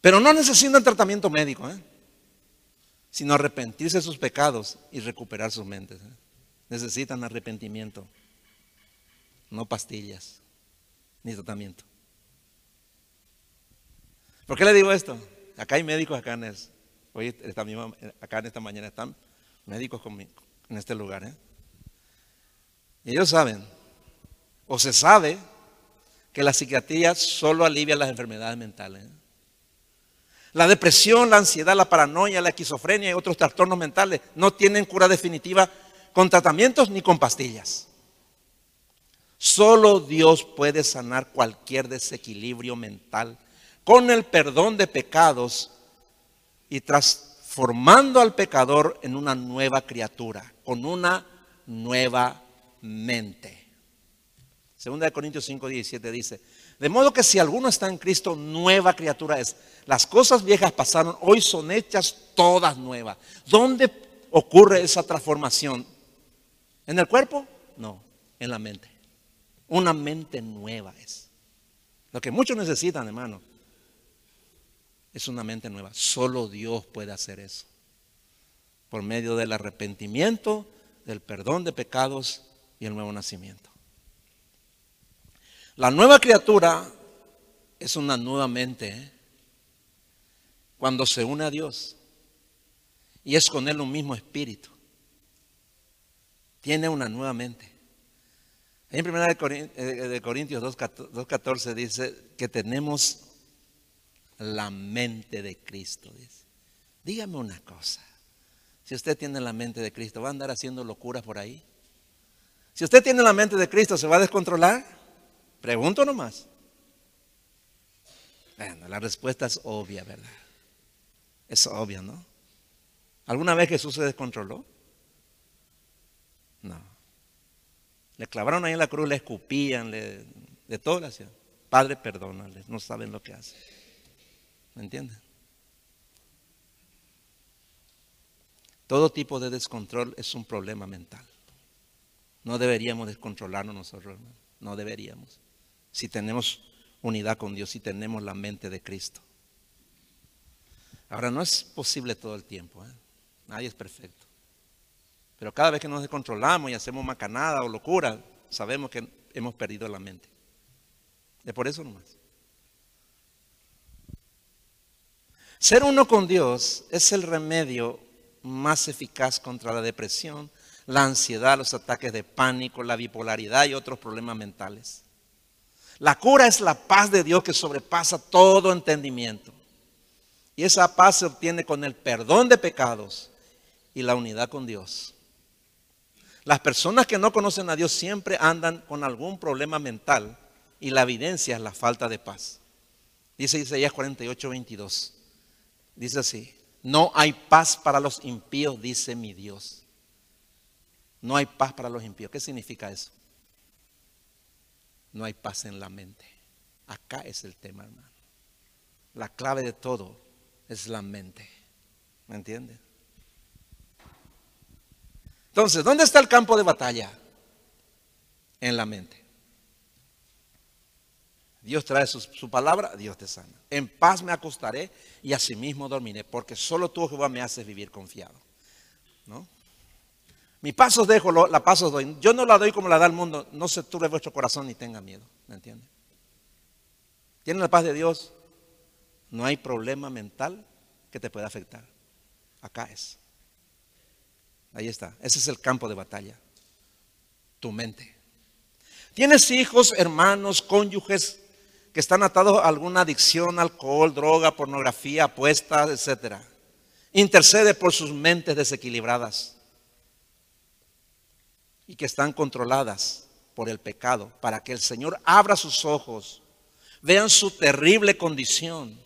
Pero no necesitan tratamiento médico, ¿eh? sino arrepentirse de sus pecados y recuperar sus mentes. ¿eh? Necesitan arrepentimiento, no pastillas, ni tratamiento. ¿Por qué le digo esto? Acá hay médicos acá en, hoy esta misma, acá en esta mañana están médicos conmigo en este lugar. ¿eh? Y ellos saben, o se sabe, que la psiquiatría solo alivia las enfermedades mentales. ¿eh? La depresión, la ansiedad, la paranoia, la esquizofrenia y otros trastornos mentales no tienen cura definitiva con tratamientos ni con pastillas. Solo Dios puede sanar cualquier desequilibrio mental con el perdón de pecados y transformando al pecador en una nueva criatura, con una nueva mente. Segunda de Corintios 5, 17 dice, de modo que si alguno está en Cristo, nueva criatura es. Las cosas viejas pasaron, hoy son hechas todas nuevas. ¿Dónde ocurre esa transformación? ¿En el cuerpo? No, en la mente. Una mente nueva es. Lo que muchos necesitan, hermano, es una mente nueva. Solo Dios puede hacer eso. Por medio del arrepentimiento, del perdón de pecados y el nuevo nacimiento. La nueva criatura es una nueva mente ¿eh? cuando se une a Dios y es con Él un mismo espíritu. Tiene una nueva mente. En 1 de Corintios 2.14 dice que tenemos la mente de Cristo. Dice. Dígame una cosa. Si usted tiene la mente de Cristo, ¿va a andar haciendo locuras por ahí? Si usted tiene la mente de Cristo, ¿se va a descontrolar? Pregunto nomás. Bueno, la respuesta es obvia, ¿verdad? Es obvia, ¿no? ¿Alguna vez Jesús se descontroló? No. Le clavaron ahí en la cruz, le escupían, le, de todo le hacían. Padre, perdónales, no saben lo que hacen. ¿Me entienden? Todo tipo de descontrol es un problema mental. No deberíamos descontrolarnos nosotros, no deberíamos si tenemos unidad con Dios, si tenemos la mente de Cristo. Ahora, no es posible todo el tiempo, ¿eh? nadie es perfecto. Pero cada vez que nos descontrolamos y hacemos macanada o locura, sabemos que hemos perdido la mente. Es por eso nomás. Ser uno con Dios es el remedio más eficaz contra la depresión, la ansiedad, los ataques de pánico, la bipolaridad y otros problemas mentales. La cura es la paz de Dios que sobrepasa todo entendimiento. Y esa paz se obtiene con el perdón de pecados y la unidad con Dios. Las personas que no conocen a Dios siempre andan con algún problema mental y la evidencia es la falta de paz. Dice Isaías 48, 22. Dice así, no hay paz para los impíos, dice mi Dios. No hay paz para los impíos. ¿Qué significa eso? No hay paz en la mente. Acá es el tema, hermano. La clave de todo es la mente. ¿Me entiende? Entonces, ¿dónde está el campo de batalla? En la mente. Dios trae su, su, palabra, Dios te sana. En paz me acostaré y asimismo dormiré, porque solo tú, Jehová, me haces vivir confiado. ¿No? Mi pasos dejo, la pasos doy. Yo no la doy como la da el mundo. No se turbe vuestro corazón ni tenga miedo. ¿Me entiende? Tienen la paz de Dios. No hay problema mental que te pueda afectar. Acá es. Ahí está. Ese es el campo de batalla. Tu mente. Tienes hijos, hermanos, cónyuges que están atados a alguna adicción, alcohol, droga, pornografía, apuestas, etc. Intercede por sus mentes desequilibradas y que están controladas por el pecado, para que el Señor abra sus ojos, vean su terrible condición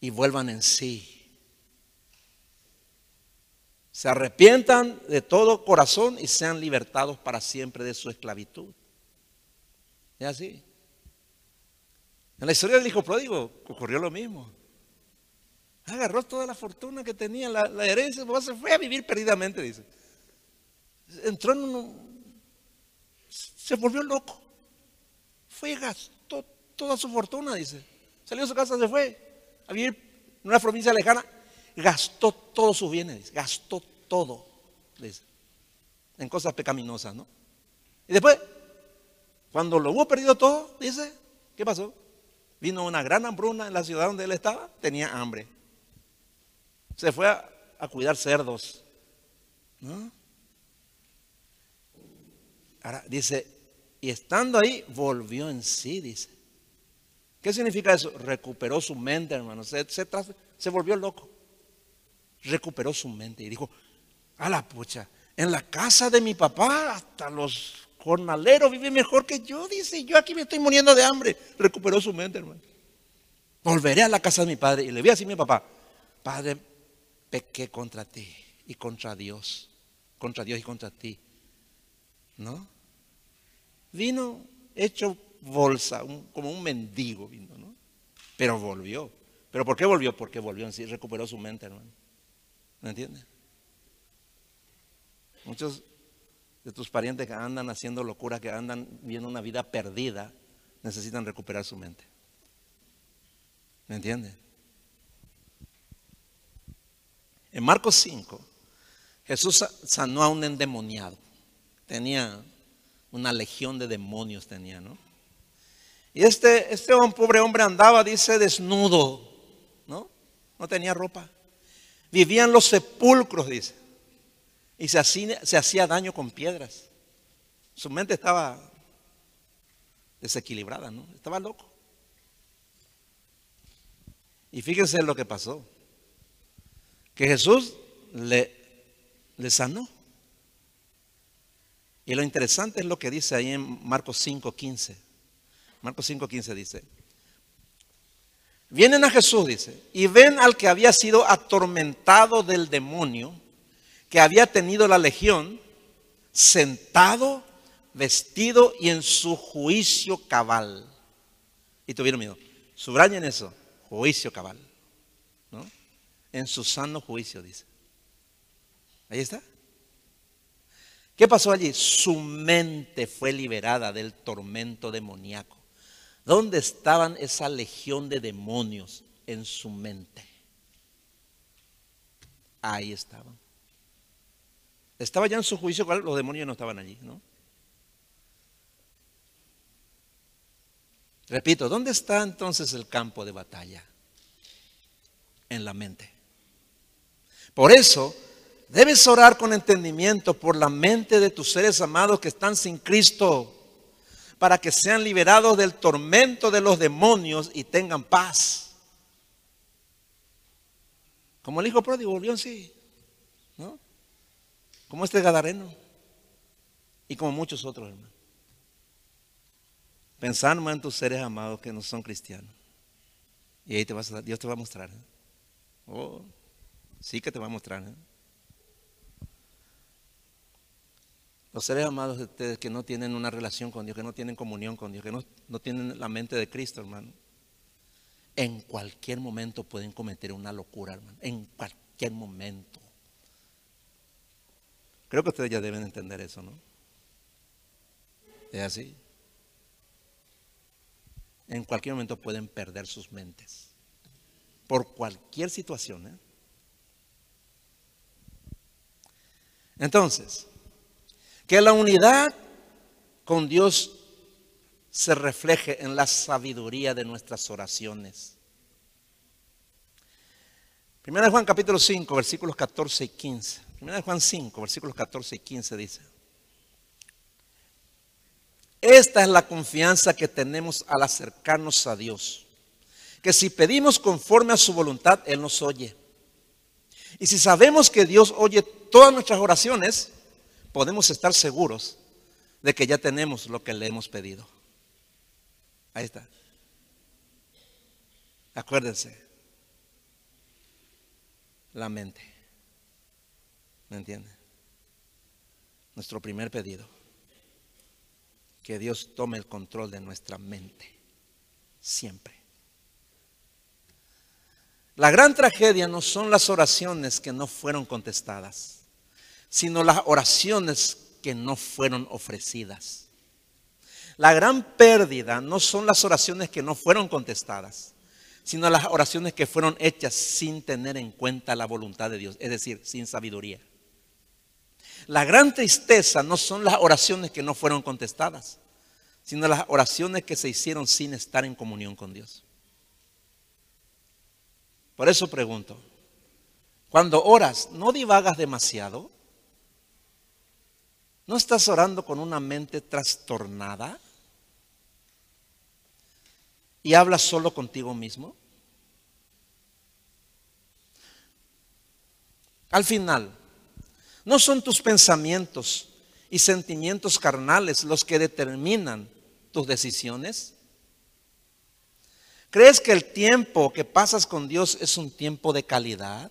y vuelvan en sí. Se arrepientan de todo corazón y sean libertados para siempre de su esclavitud. Es así. En la historia del hijo pródigo ocurrió lo mismo. Agarró toda la fortuna que tenía, la, herencia, se fue a vivir perdidamente, dice entró en un... Se volvió loco. Fue y gastó toda su fortuna, dice. Salió de su casa, se fue a vivir en una provincia lejana. Gastó todos sus bienes, gastó todo, dice. En cosas pecaminosas, ¿no? Y después, cuando lo hubo perdido todo, dice, ¿qué pasó? Vino una gran hambruna en la ciudad donde él estaba, tenía hambre. Se fue a, a cuidar cerdos, ¿no? Ahora dice, y estando ahí, volvió en sí, dice. ¿Qué significa eso? Recuperó su mente, hermano. Se, se, volvió loco. Recuperó su mente y dijo, a la pucha, en la casa de mi papá hasta los jornaleros viven mejor que yo, dice, yo aquí me estoy muriendo de hambre. Recuperó su mente, hermano. Volveré a la casa de mi padre y le voy a decir a mi papá, Padre, pequé contra ti y contra Dios, contra Dios y contra ti. ¿No? Vino hecho bolsa, como un mendigo vino, ¿no? Pero volvió. ¿Pero por qué volvió? Porque volvió en sí, recuperó su mente, hermano. ¿Me entiendes? Muchos de tus parientes que andan haciendo locuras, que andan viendo una vida perdida, necesitan recuperar su mente. ¿Me entiendes? En Marcos 5, Jesús sanó a un endemoniado. Tenía una legión de demonios tenía, ¿no? Y este, este pobre hombre andaba, dice, desnudo, ¿no? No tenía ropa. Vivía en los sepulcros, dice. Y se hacía, daño con piedras. Su mente estaba desequilibrada, ¿no? Estaba loco. Y fíjense lo que pasó. Que Jesús le, le sanó. Y lo interesante es lo que dice ahí en Marcos 5.15. Marcos 5.15 dice, vienen a Jesús, dice, y ven al que había sido atormentado del demonio, que había tenido la legión, sentado, vestido y en su juicio cabal. Y tuvieron miedo. Subrayen eso, juicio cabal. ¿no? En su sano juicio, dice. Ahí está. ¿Qué pasó allí? Su mente fue liberada del tormento demoníaco. ¿Dónde estaban esa legión de demonios? En su mente. Ahí estaban. Estaba ya en su juicio, los demonios no estaban allí, ¿no? Repito, ¿dónde está entonces el campo de batalla? En la mente. Por eso, Debes orar con entendimiento por la mente de tus seres amados que están sin Cristo, para que sean liberados del tormento de los demonios y tengan paz. Como el hijo pródigo volvió sí, ¿no? Como este gadareno y como muchos otros hermanos. Pensando en tus seres amados que no son cristianos. Y ahí te vas a, Dios te va a mostrar. ¿eh? Oh, sí que te va a mostrar. ¿eh? Los seres amados de ustedes que no tienen una relación con Dios, que no tienen comunión con Dios, que no, no tienen la mente de Cristo, hermano. En cualquier momento pueden cometer una locura, hermano. En cualquier momento. Creo que ustedes ya deben entender eso, ¿no? Es así. en cualquier momento pueden perder sus mentes. Por cualquier situación. ¿eh? Entonces, que la unidad con Dios se refleje en la sabiduría de nuestras oraciones. Primera de Juan capítulo 5, versículos 14 y 15. Primera de Juan 5, versículos 14 y 15 dice. Esta es la confianza que tenemos al acercarnos a Dios. Que si pedimos conforme a su voluntad, Él nos oye. Y si sabemos que Dios oye todas nuestras oraciones, podemos estar seguros de que ya tenemos lo que le hemos pedido. Ahí está. Acuérdense. La mente. ¿Me entienden? Nuestro primer pedido que Dios tome el control de nuestra mente. Siempre. La gran tragedia no son las oraciones que no fueron contestadas, sino las oraciones que no fueron ofrecidas. La gran pérdida no son las oraciones que no fueron contestadas, sino las oraciones que fueron hechas sin tener en cuenta la voluntad de Dios, es decir, sin sabiduría. La gran tristeza no son las oraciones que no fueron contestadas, sino las oraciones que se hicieron sin estar en comunión con Dios. Por eso pregunto, cuando oras, ¿no divagas demasiado? ¿No estás orando con una mente trastornada? ¿Y hablas solo contigo mismo? Al final, no son tus pensamientos y sentimientos carnales los que determinan tus decisiones. ¿Crees que el tiempo que pasas con Dios es un tiempo de calidad?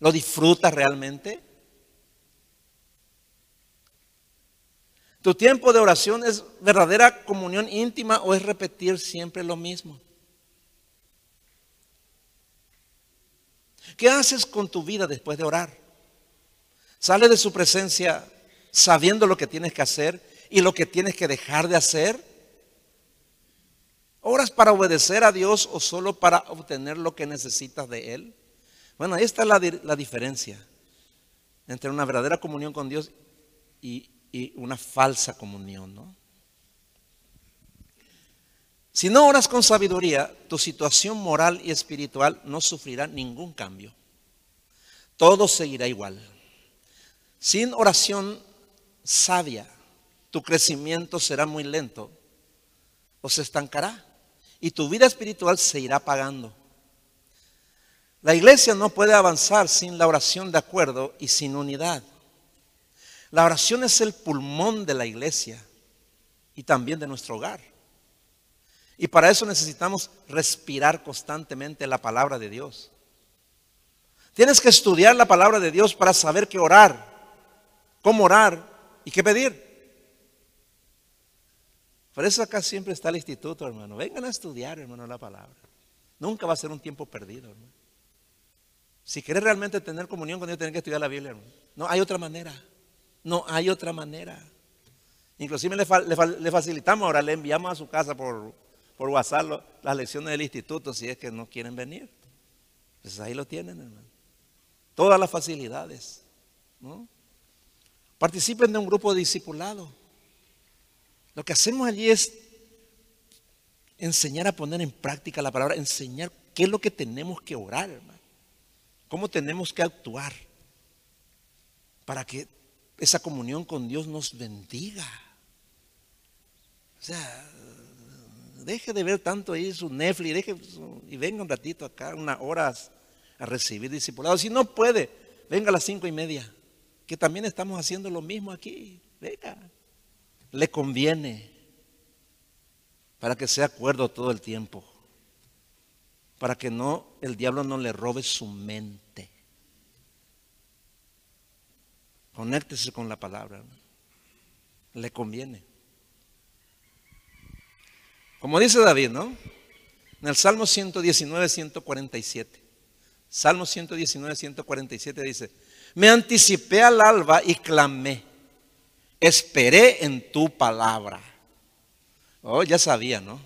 ¿Lo disfrutas realmente? ¿Tu tiempo de oración es verdadera comunión íntima o es repetir siempre lo mismo? ¿Qué haces con tu vida después de orar? ¿Sales de su presencia sabiendo lo que tienes que hacer y lo que tienes que dejar de hacer? ¿Oras para obedecer a Dios o solo para obtener lo que necesitas de Él? Bueno, ahí está la, la diferencia entre una verdadera comunión con Dios y, y una falsa comunión, ¿no? Si no oras con sabiduría, tu situación moral y espiritual no sufrirá ningún cambio. Todo seguirá igual. Sin oración sabia, tu crecimiento será muy lento o se estancará y tu vida espiritual se irá apagando. La iglesia no puede avanzar sin la oración de acuerdo y sin unidad. La oración es el pulmón de la iglesia y también de nuestro hogar. Y para eso necesitamos respirar constantemente la palabra de Dios. Tienes que estudiar la palabra de Dios para saber qué orar, cómo orar y qué pedir. Por eso acá siempre está el instituto, hermano. Vengan a estudiar, hermano, la palabra. Nunca va a ser un tiempo perdido, hermano. Si quieres realmente tener comunión con Dios, tienes que estudiar la Biblia, hermano. No hay otra manera. No hay otra manera. Inclusive le, facilitamos ahora, le enviamos a su casa por, por WhatsApp las lecciones del instituto si es que no quieren venir. Pues ahí lo tienen, hermano. Todas las facilidades. Participen de un grupo de discipulado. Lo que hacemos allí es enseñar a poner en práctica la palabra, enseñar qué es lo que tenemos que orar, hermano. Cómo tenemos que actuar para que esa comunión con Dios nos bendiga. O sea, deje de ver tanto ahí su Netflix deje, y venga un ratito acá, unas horas a recibir discipulados. Si no puede, venga a las cinco y media, que también estamos haciendo lo mismo aquí. Venga le conviene para que sea acuerdo todo el tiempo, para que no el diablo no le robe su mente. Conéctese con la palabra. Le conviene. Como dice David, ¿no? En el Salmo 119, 147. Salmo 119, 147 dice, me anticipé al alba y clamé esperé en tu palabra. Oh, ya sabía, ¿no?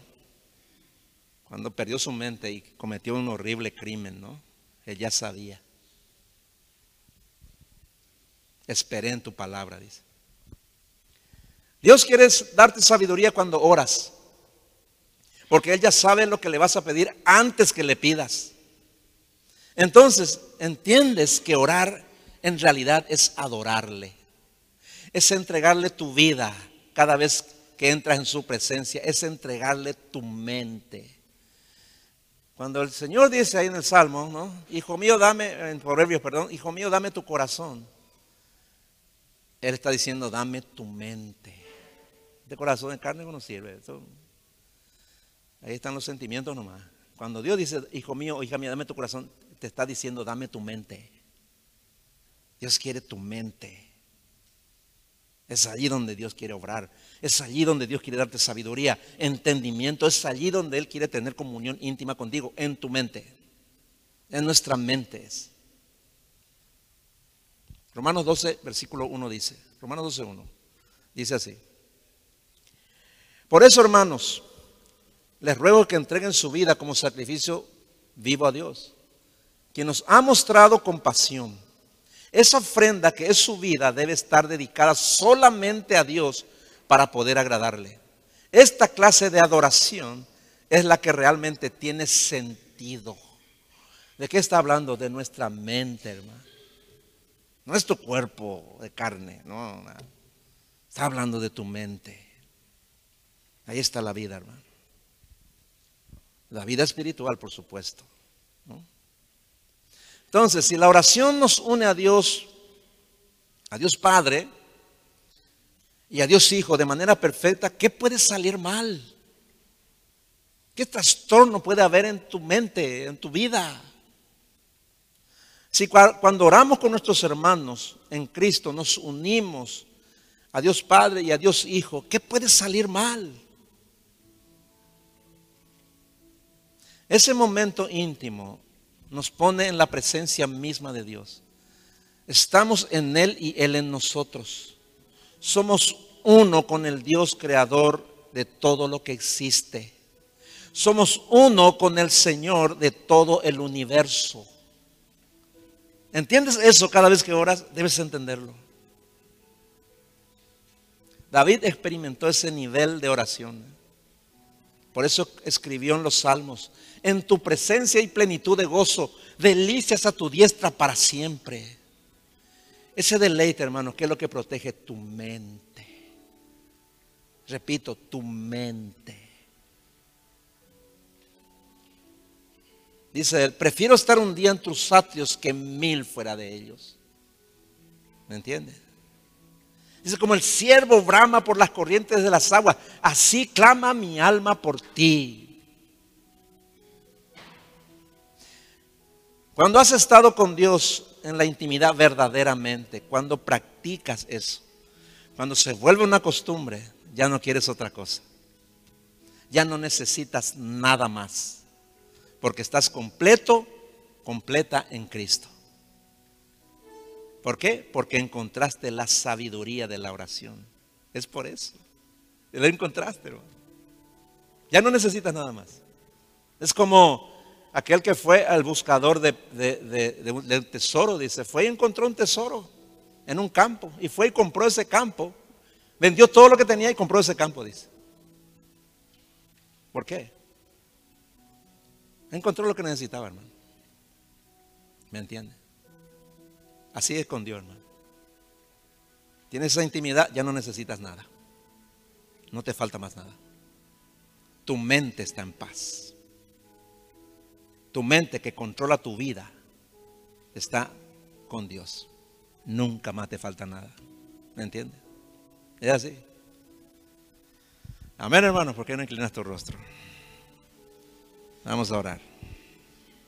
cuando perdió su mente y cometió un horrible crimen, ¿no? Él ya sabía. Esperé en tu palabra, dice. Dios quiere darte sabiduría cuando oras. Porque Él ya sabe lo que le vas a pedir antes que le pidas. Entonces, entiendes que orar en realidad es adorarle. Es entregarle tu vida cada vez que entras en su presencia. Es entregarle tu mente. Cuando el Señor dice ahí en el Salmo, ¿no? Hijo mío, dame, en Proverbios, perdón, hijo mío, dame tu corazón. Él está diciendo, dame tu mente. De corazón de carne no sirve. ahí están los sentimientos nomás. Cuando Dios dice, hijo mío, hija mía, dame tu corazón, te está diciendo, dame tu mente. Dios quiere tu mente. Es allí donde Dios quiere obrar. Es allí donde Dios quiere darte sabiduría, entendimiento. Es allí donde Él quiere tener comunión íntima contigo, en tu mente. En nuestras mentes. Romanos 12, versículo 1 dice. Romanos 12, 1. Dice así. Por eso, hermanos, les ruego que entreguen su vida como sacrificio vivo a Dios, quien nos ha mostrado compasión. Esa ofrenda que es su vida debe estar dedicada solamente a Dios para poder agradarle. Esta clase de adoración es la que realmente tiene sentido. ¿De qué está hablando? De nuestra mente, hermano. No es tu cuerpo de carne, no. Está hablando de tu mente. Ahí está la vida, hermano. La vida espiritual, por supuesto. Entonces, si la oración nos une a Dios, a Dios Padre y a Dios Hijo de manera perfecta, ¿qué puede salir mal? ¿Qué trastorno puede haber en tu mente, en tu vida? Si cuando oramos con nuestros hermanos en Cristo nos unimos a Dios Padre y a Dios Hijo, ¿qué puede salir mal? Ese momento íntimo nos pone en la presencia misma de Dios. Estamos en Él y Él en nosotros. Somos uno con el Dios creador de todo lo que existe. Somos uno con el Señor de todo el universo. ¿Entiendes eso cada vez que oras? Debes entenderlo. David experimentó ese nivel de oración. Por eso escribió en los salmos, en tu presencia y plenitud de gozo, delicias a tu diestra para siempre. Ese deleite, hermano, que es lo que protege tu mente. Repito, tu mente. Dice él, prefiero estar un día en tus atrios que mil fuera de ellos. ¿Me entiendes? Dice, como el siervo brama por las corrientes de las aguas, así clama mi alma por ti. Cuando has estado con Dios en la intimidad verdaderamente, cuando practicas eso, cuando se vuelve una costumbre, ya no quieres otra cosa. Ya no necesitas nada más, porque estás completo, completa en Cristo. ¿Por qué? Porque encontraste la sabiduría de la oración. Es por eso. Lo encontraste, Ya no necesitas nada más. Es como aquel que fue al buscador de, un tesoro, dice, fue y encontró un tesoro en un campo. Y fue y compró ese campo. Vendió todo lo que tenía y compró ese campo, dice. ¿Por qué? Encontró lo que necesitaba, hermano. ¿Me entiende? Así es con Dios, hermano. Tienes esa intimidad, ya no necesitas nada. No te falta más nada. Tu mente está en paz. Tu mente que controla tu vida está con Dios. Nunca más te falta nada. ¿Me entiendes? Es así. Amén, hermano. ¿Por qué no inclinas tu rostro? Vamos orar.